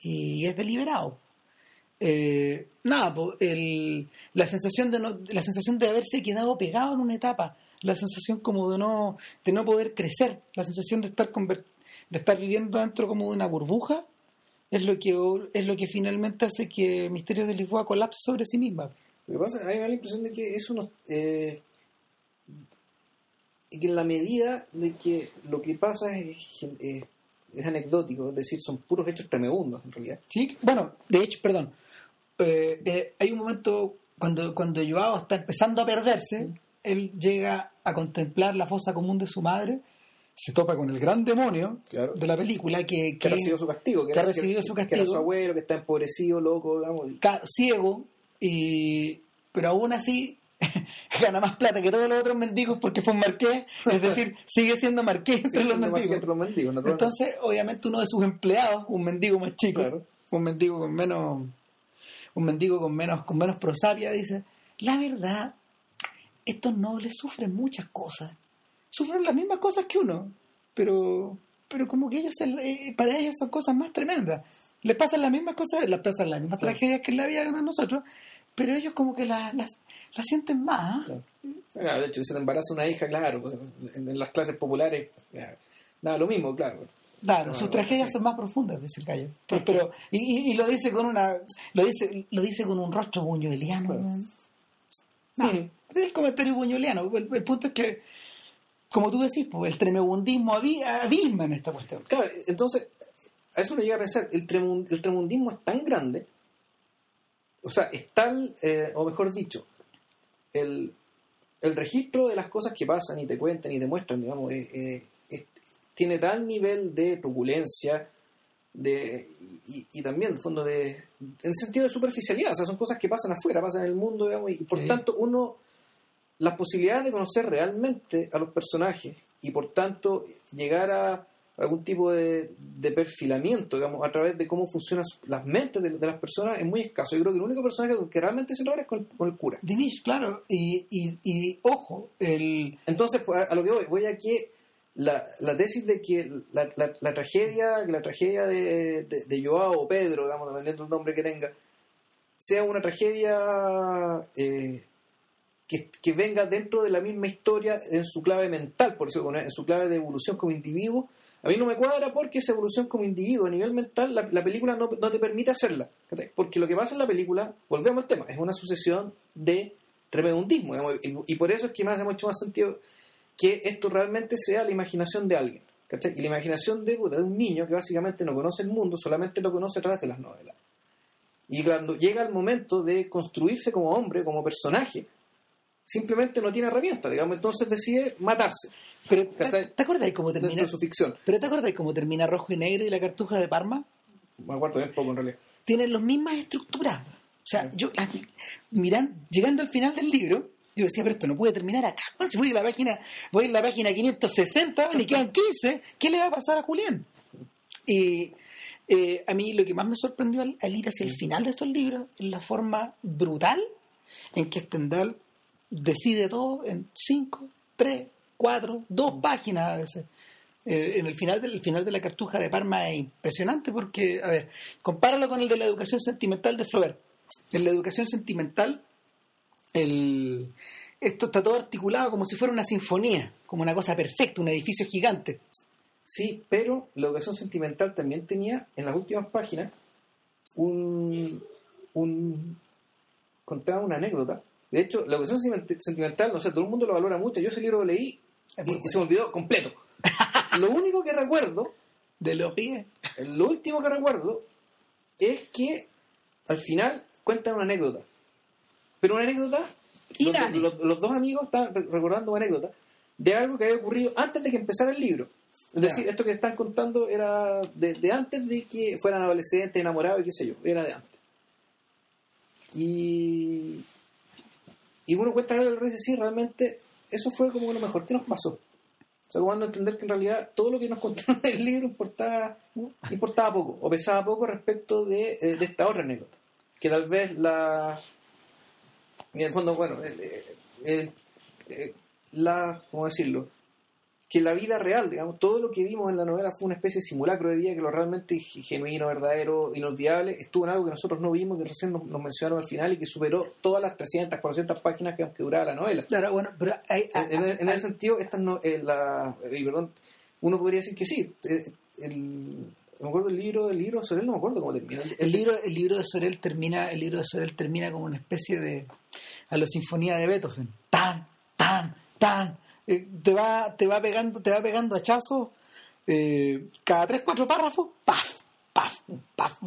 Y es deliberado. Eh, nada, la sensación de la sensación de haberse quedado pegado en una etapa, la sensación como de no, de no poder crecer, la sensación de estar de estar viviendo dentro como de una burbuja, es lo que es lo que finalmente hace que Misterios de Lisboa colapse sobre sí misma. Lo que pasa, a mí me da la impresión de que eso no. Eh, que en la medida de que lo que pasa es, es, es anecdótico, es decir, son puros hechos tremendos en realidad. Sí, bueno, de hecho, perdón. eh, eh, hay un momento cuando, cuando Joao está empezando a perderse, él llega a contemplar la fosa común de su madre, se topa con el gran demonio Claro. de la película que, Que ha que recibido su castigo, que ha recibido su Que era castigo. su abuelo, que está empobrecido, loco, digamos. ciego, y, pero aún así gana más plata que todos los otros mendigos porque fue un marqués, es decir, sigue siendo marqués entre sigue los siendo que mendigos. entre los mendigos, naturalmente. Entonces, obviamente, uno de sus empleados, un mendigo más chico, Claro. un mendigo con menos, un mendigo con menos, con menos prosapia, dice, la verdad, estos nobles sufren muchas cosas, sufren las mismas cosas que uno, pero, pero como que ellos, eh, para ellos son cosas más tremendas. Les pasan las mismas cosas, les pasan las mismas Claro. tragedias que la vida a nosotros, pero ellos como que las, las, las sienten más. ¿ah? Claro. Claro, de hecho, se te embaraza una hija, claro, pues, en, en las clases populares, nada, lo mismo, claro. Claro, sus tragedias son más profundas, dice el gallo. Pero, pero- y, y- lo dice con una, lo dice, lo dice con un rostro buñueliano. Claro. Ujú. es el comentario buñueliano. El, el punto es que, como tú decís, pues, el tremebundismo abisma en esta cuestión. Claro, entonces, a eso uno llega a pensar, el, tremun- el tremundismo es tan grande, o sea, es tal, eh, o mejor dicho, el, el registro de las cosas que pasan y te cuentan y te muestran, digamos, eh, eh, es- tiene tal nivel de turbulencia de, y, y también, en el fondo, de, en sentido de superficialidad, o sea, son cosas que pasan afuera, pasan en el mundo, digamos, y por tanto uno, las posibilidades de conocer realmente a los personajes y por tanto llegar a algún tipo de, de perfilamiento, digamos, a través de cómo funcionan las mentes de, de las personas es muy escaso. Yo creo que el único personaje que realmente se logra es con el, con el cura. Dinesh, claro, y, y, y ojo, el, Entonces, pues, a, a lo que voy, voy a que la, la tesis de que la, la- la tragedia, la tragedia de, de, de Joao o Pedro, digamos, dependiendo del nombre que tenga, sea una tragedia eh, que, venga dentro de la misma historia en su clave mental, por eso en su clave de evolución como individuo, a mí no me cuadra porque esa evolución como individuo a nivel mental, la, la película no, te permite hacerla. Porque lo que pasa en la película, volvemos al tema, es una sucesión de tremendismo, y, por eso es que me hace mucho más sentido que esto realmente sea la imaginación de alguien. Y la imaginación de un niño que básicamente no conoce el mundo, solamente lo conoce a través de las novelas. Y cuando llega el momento de construirse como hombre, como personaje, simplemente no tiene herramientas, digamos, entonces decide matarse pero ¿te, acuerdas cómo termina? de su ficción. Pero te acuerdas cómo termina Rojo y Negro y la Cartuja de Parma? Me acuerdo bien poco en realidad. tienen las mismas estructuras. O sea, yo las- miran, llegando al final del libro, yo decía, pero esto no puede terminar acá. Si voy a la página, voy a la página 560, me quedan 15, ¿qué le va a pasar a Julián? Y eh, a mí lo que más me sorprendió al, al ir hacia el final de estos libros es la forma brutal en que Stendhal decide todo en 5, 3, 4, 2 páginas a veces. Eh, en el final, del, el final de la cartuja de Parma es impresionante porque, a ver, compáralo con el de la educación sentimental de Flaubert. En la educación sentimental, el, esto está todo articulado como si fuera una sinfonía, como una cosa perfecta, un edificio gigante. Sí, pero la educación sentimental también tenía en las últimas páginas un, un contaba una anécdota. De hecho, la educación sentimental, no sé, todo el mundo lo valora mucho. Yo ese libro lo leí y, se me olvidó completo. lo único que recuerdo de los pies, lo último que recuerdo es que al final cuentan una anécdota. Pero una anécdota, y los, los, dos amigos están recordando una anécdota de algo que había ocurrido antes de que empezara el libro. Es decir, esto que están contando era de, antes de que fueran adolescentes, enamorados y qué sé yo, era de antes. Y, y uno cuenta el rey sí, realmente eso fue como lo mejor que nos pasó. O sea, cuando entender que en realidad todo lo que nos contaron en el libro importaba, importaba poco, o pesaba poco respecto de, eh, de esta otra anécdota. Que tal vez la. En el fondo, bueno, el, la. ¿Cómo decirlo? Que la vida real, digamos, todo lo que vimos en la novela fue una especie de simulacro de vida que lo realmente genuino, verdadero, inolvidable, estuvo en algo que nosotros no vimos, que recién nos, mencionaron al final y que superó todas las 300, 400 páginas que, que duraba la novela. Claro, bueno, pero en, ese sentido, esta no, eh, la, perdón, uno podría decir que sí. Eh, el, me acuerdo del libro, del libro de Sorel, no me acuerdo cómo termina. El, libro, el libro de Sorel termina, el libro de Sorel termina como una especie de a la sinfonía de Beethoven, tan, tan, tan eh, te va te va pegando te va pegando hachazos eh, cada tres cuatro párrafos paf paf paf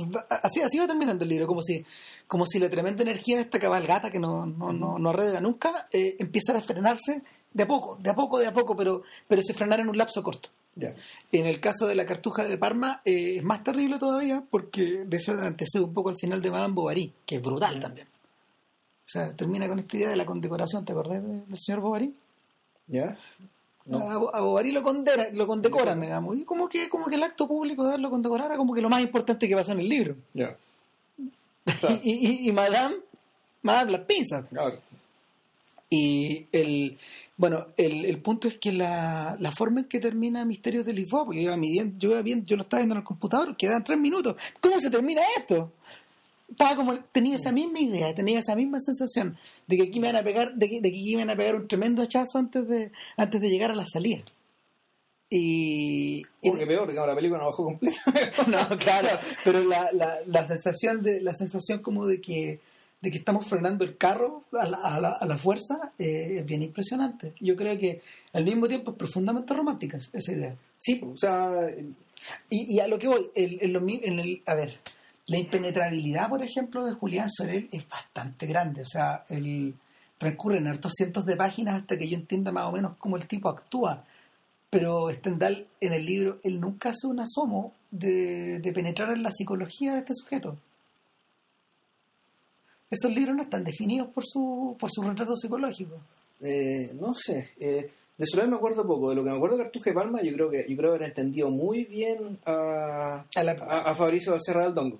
así así va terminando el libro como si como si la tremenda energía de esta cabalgata que no no no, no arredra nunca eh, empieza a frenarse de a poco de a poco de a poco pero pero se frenara en un lapso corto En el caso de la cartuja de Parma eh, es más terrible todavía porque de eso antecede un poco al final de Madame Bovary, que es brutal también. O sea, termina con esta idea de la condecoración, ¿te acordás del señor Bovary? ¿Ya? A, Bovary lo, condena, lo condecoran, digamos. Y como que, como que el acto público de darlo condecorar era como que lo más importante que pasó en el libro. Ya. y, y, Madame, Madame las pinzas. Y el, bueno, el, el punto es que la, la, forma en que termina Misterios de Lisboa, porque yo iba midiendo, yo, iba viendo, yo lo estaba viendo en el computador, quedan tres minutos. ¿Cómo se termina esto? Estaba como tenía esa misma idea, tenía esa misma sensación de que aquí me van a pegar, de que, de que aquí me van a pegar un tremendo hachazo antes de antes de llegar a la salida. Y, Porque peor, digamos, la película no bajó completa. no, claro, pero la, la, la, sensación de la sensación como de que de que estamos frenando el carro a la, a la, a la fuerza eh, es bien impresionante. Yo creo que al mismo tiempo es profundamente romántica esa idea. Sí, o sea, y, y a lo que voy, el, en el, a ver, la impenetrabilidad, por ejemplo, de Julián Sorel es bastante grande. O sea, el, transcurren hartos cientos de páginas hasta que yo entienda más o menos cómo el tipo actúa. Pero Stendhal, en el libro, él nunca hace un asomo de, penetrar en la psicología de este sujeto. Esos libros no están definidos por su, por su retrato psicológico. Eh, no sé. Eh, de Sorel me acuerdo poco. De lo que me acuerdo de Cartuje Palma, yo creo que yo creo haber entendido muy bien a, a, a, Fabricio Becerra del Dongo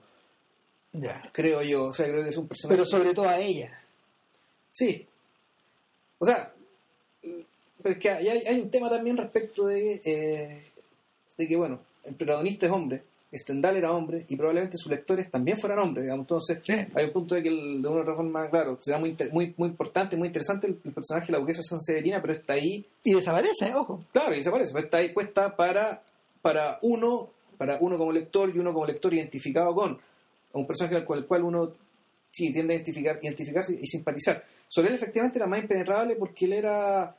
ya. Creo yo, o sea, creo que es un personaje. Pero sobre todo a ella. Sí. O sea, pero es que hay, un tema también respecto de, eh, de que, bueno, el protagonista es hombre, Stendhal era hombre y probablemente sus lectores también fueran hombres, digamos. Entonces, hay un punto de que de una otra forma, claro, será muy, muy, muy importante, muy interesante el, personaje de la burguesa San Severina, pero está ahí. Y desaparece, ojo. Claro, y desaparece, pero está ahí puesta para, para uno, para uno como lector y uno como lector identificado con un personaje con el cual uno sí tiende a identificar, identificarse y simpatizar. Él efectivamente era más impenetrable porque él era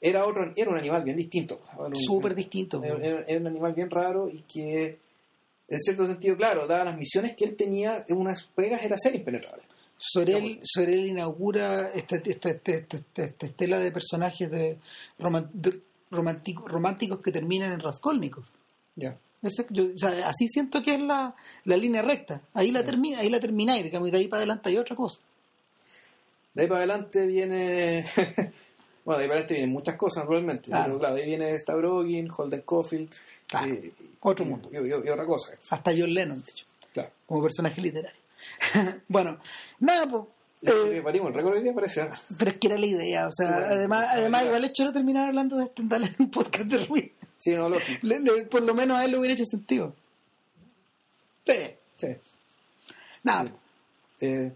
era otro era un animal bien distinto. Súper distinto. Era, un animal bien raro y que en cierto sentido, claro, dadas las misiones que él tenía, en unas pegas era ser impenetrable. Sorel, Sorel inaugura esta, esta, esta, estela de personajes de, románticos que terminan en Raskolnikov. Ya así siento que es la, línea recta. Ahí la termina, ahí la termináis, digamos, y de ahí para adelante hay otra cosa. De ahí para adelante viene. bueno, de ahí para adelante vienen muchas cosas, probablemente. Pero claro, ahí viene Stavrogin, Holden Caulfield. y, otro mundo. Y, otra cosa. Hasta John Lennon, de hecho. Claro. Como personaje literario. bueno, nada, pues. Eh, batimos el récord hoy día, parece. Pero es que era la idea, o sea, Sí, bueno, además, la además igual hecho de terminar hablando de Stendhal en un podcast de Ruiz, Sí, no, lógico. le- le- por lo menos a él le hubiera hecho sentido. Sí. Sí. Nada, Eh,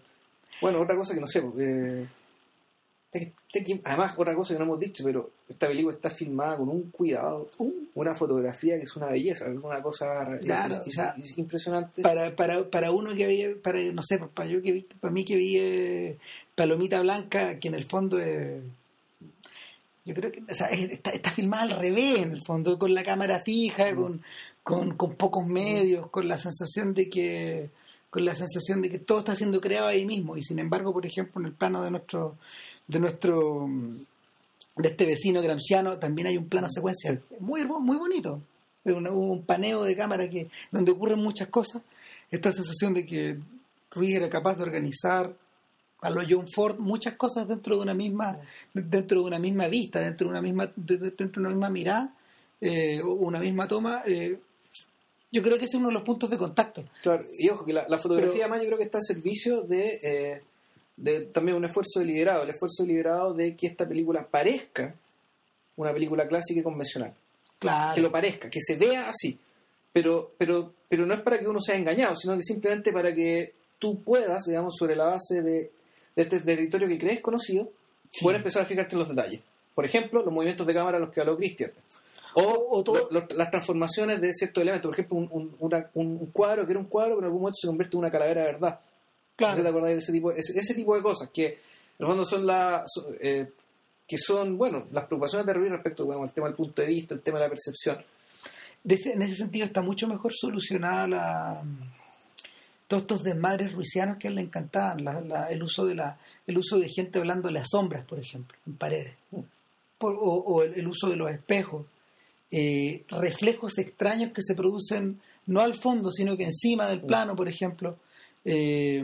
bueno, otra cosa que no sé. eh, es que- es que- además, otra cosa que no hemos dicho, pero esta película está filmada con un cuidado, Uh. una fotografía que es una belleza, una cosa Claro, es- impresionante. para, para, para uno que vi, para, no sé, para yo que vi, para mí que vi eh, Palomita Blanca, que en el fondo es, yo creo que, o sea, es- está, está filmada al revés en el fondo, con la cámara fija, con, con, con pocos medios, con la sensación de que, con la sensación de que todo está siendo creado ahí mismo, y sin embargo, por ejemplo, en el plano de nuestro, de nuestro, de este vecino gramsciano, también hay un plano secuencia muy, hermo- muy bonito, una- un paneo de cámara que, donde ocurren muchas cosas, esta sensación de que Ruiz era capaz de organizar a lo John Ford muchas cosas dentro de una misma dentro de una misma vista dentro de una misma de- de- dentro de una misma mirada eh, una misma toma eh, yo creo que ese es uno de los puntos de contacto Claro, y ojo, que la, la fotografía Pero- además yo creo que está al servicio de, eh, de también un esfuerzo deliberado, el esfuerzo deliberado de que esta película parezca una película clásica y convencional. claro que lo parezca, que se vea así. Pero, pero, pero no es para que uno sea engañado, sino que simplemente para que tú puedas, digamos, sobre la base de, de este territorio que crees conocido, Sí. poder empezar a fijarte en los detalles. Por ejemplo, los movimientos de cámara a los que habló Cristian. O, O todo- lo- lo- las transformaciones de ciertos elementos. Por ejemplo, un, un- una- un- cuadro que era un cuadro, pero en algún momento se convierte en una calavera de verdad. No si ¿Te claro acordáis de ese tipo, ese, ese tipo de cosas que en el fondo son la son, eh, que son, bueno, las preocupaciones de Rubí respecto bueno, al tema del punto de vista, el tema de la percepción. De ese- en ese sentido está mucho mejor solucionada la todos estos desmadres ruisianos que a él le encantaban la- la- el uso de la el uso de gente hablándole a sombras por ejemplo en paredes Por- o, o el, el uso de los espejos eh, reflejos extraños que se producen no al fondo sino que encima del plano por ejemplo eh,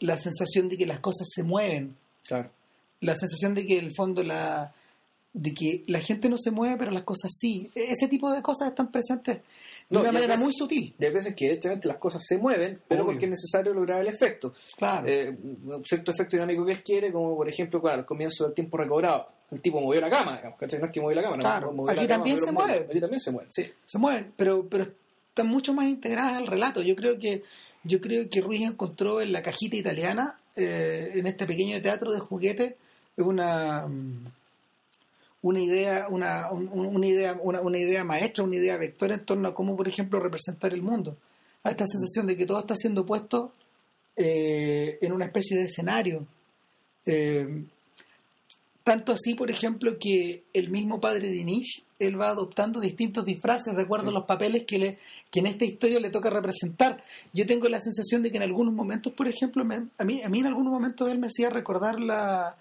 la sensación de que las cosas se mueven. Claro. la sensación de que en el fondo la de que la gente no se mueve pero las cosas sí. Ese tipo de cosas están presentes de No, una manera veces- muy sutil Y hay veces que directamente las cosas se mueven, pero Obvio. porque es necesario lograr el efecto. claro Eh, un cierto efecto dinámico que él quiere, como por ejemplo claro, al comienzo del tiempo recobrado. El tipo movió la cama, digamos, no es que movió la cama, Claro. la Aquí cama, también se mueve. Aquí también se mueve, sí. se mueven pero pero están mucho más integradas al relato yo creo que yo creo que Ruiz encontró en la cajita italiana eh, en este pequeño teatro de juguete una mm, una idea una, un- un- una idea una, una idea maestra una idea vectora en torno a cómo por ejemplo representar el mundo a esta sensación de que todo está siendo puesto eh, en una especie de escenario Eh, tanto así, por ejemplo, que el mismo padre de Nietzsche, él va adoptando distintos disfraces de acuerdo Sí. a los papeles que, le, que en esta historia le toca representar. Yo tengo la sensación de que en algunos momentos, por ejemplo, me- a, mí, a mí en algunos momentos él me hacía recordar la,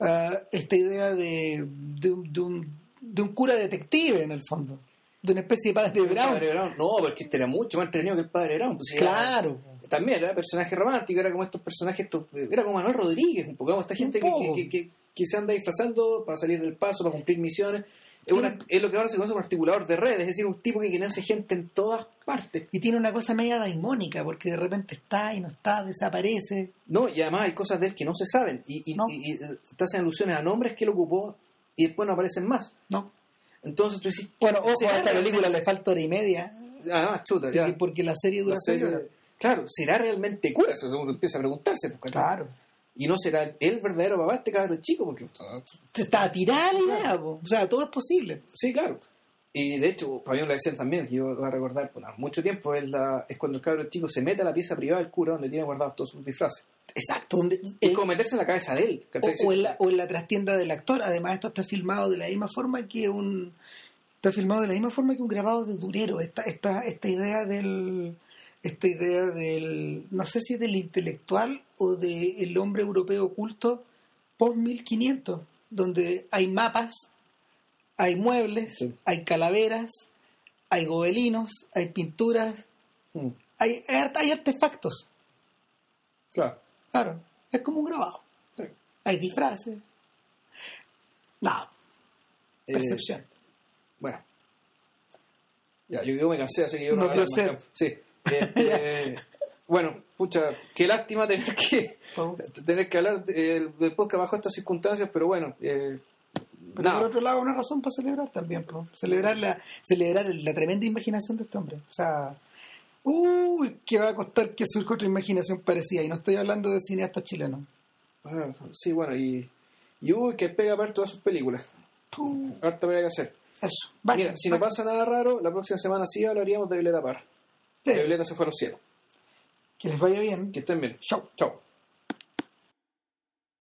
ah, esta idea de, de, un- de un, de un cura detective, en el fondo, de una especie de padre Brown. padre Brown, no, porque este era mucho más entretenido que el padre Brown. pues, era- Claro. también era personaje romántico, era como estos personajes, estos- era como Manuel Rodríguez, un poco como esta gente que, poco. que, que- que se anda disfrazando para salir del paso, para cumplir misiones. Es, una- es lo que ahora se conoce como articulador de redes, es decir, un tipo que conoce gente en todas partes. Y tiene una cosa media daimónica, porque de repente está y no está, desaparece. No, y además hay cosas de él que no se saben, y, y, No. y- y, te hacen alusiones a nombres que él ocupó y después no aparecen más. ¿no? Entonces tú decís, Bueno, ojo, ¿será a esta película le falta hora y media, Además, chuta, ya. porque la serie dura La serie-. Claro, ¿será realmente cura? Eso uno empieza a preguntarse. pues. Claro. Y no será el verdadero papá este cabrón chico, porque Está tirada la idea, o sea, todo es posible. Sí, claro. Y de hecho, Fabián la decía también, que yo voy a recordar por mucho tiempo, es, la, es cuando el cabro chico se mete a la pieza privada del cura donde tiene guardados todos sus disfraces. Exacto. Donde, Es el- como meterse en la cabeza de él. o, o en la, o en la trastienda del actor. Además, esto está filmado de la misma forma que un. Está filmado de la misma forma que un grabado de Durero. Esta, esta, esta idea del. Esta idea del. No sé si del intelectual o del hombre europeo oculto post 1500, donde hay mapas, hay muebles, Sí. hay calaveras, hay gobelinos, hay pinturas, Mm, hay, hay, artefactos. claro. Claro, es como un grabado. Sí. Hay disfraces. No, Eh, percepción. bueno. Ya, yo, yo me cansé, así que yo No más sed. tiempo. Sí. Eh, Bueno, pucha, qué lástima tener que tener que hablar del, del podcast bajo estas circunstancias, pero bueno, eh, Pero por otro lado, una razón para celebrar también, po. celebrar la celebrar la tremenda imaginación de este hombre. O sea, uy, que va a costar que surja otra imaginación parecida. Y no estoy hablando de cineastas chilenos. Ah, Sí, bueno, y, y uy, que pega para todas sus películas. Harta pega que hacer. Eso. Vaya, Mira, si no pasa nada raro, la próxima semana sí hablaríamos de Violeta Parra. Sí, Violeta se fue a los cielos. que les vaya bien. Que estén bien. Chau. Chao.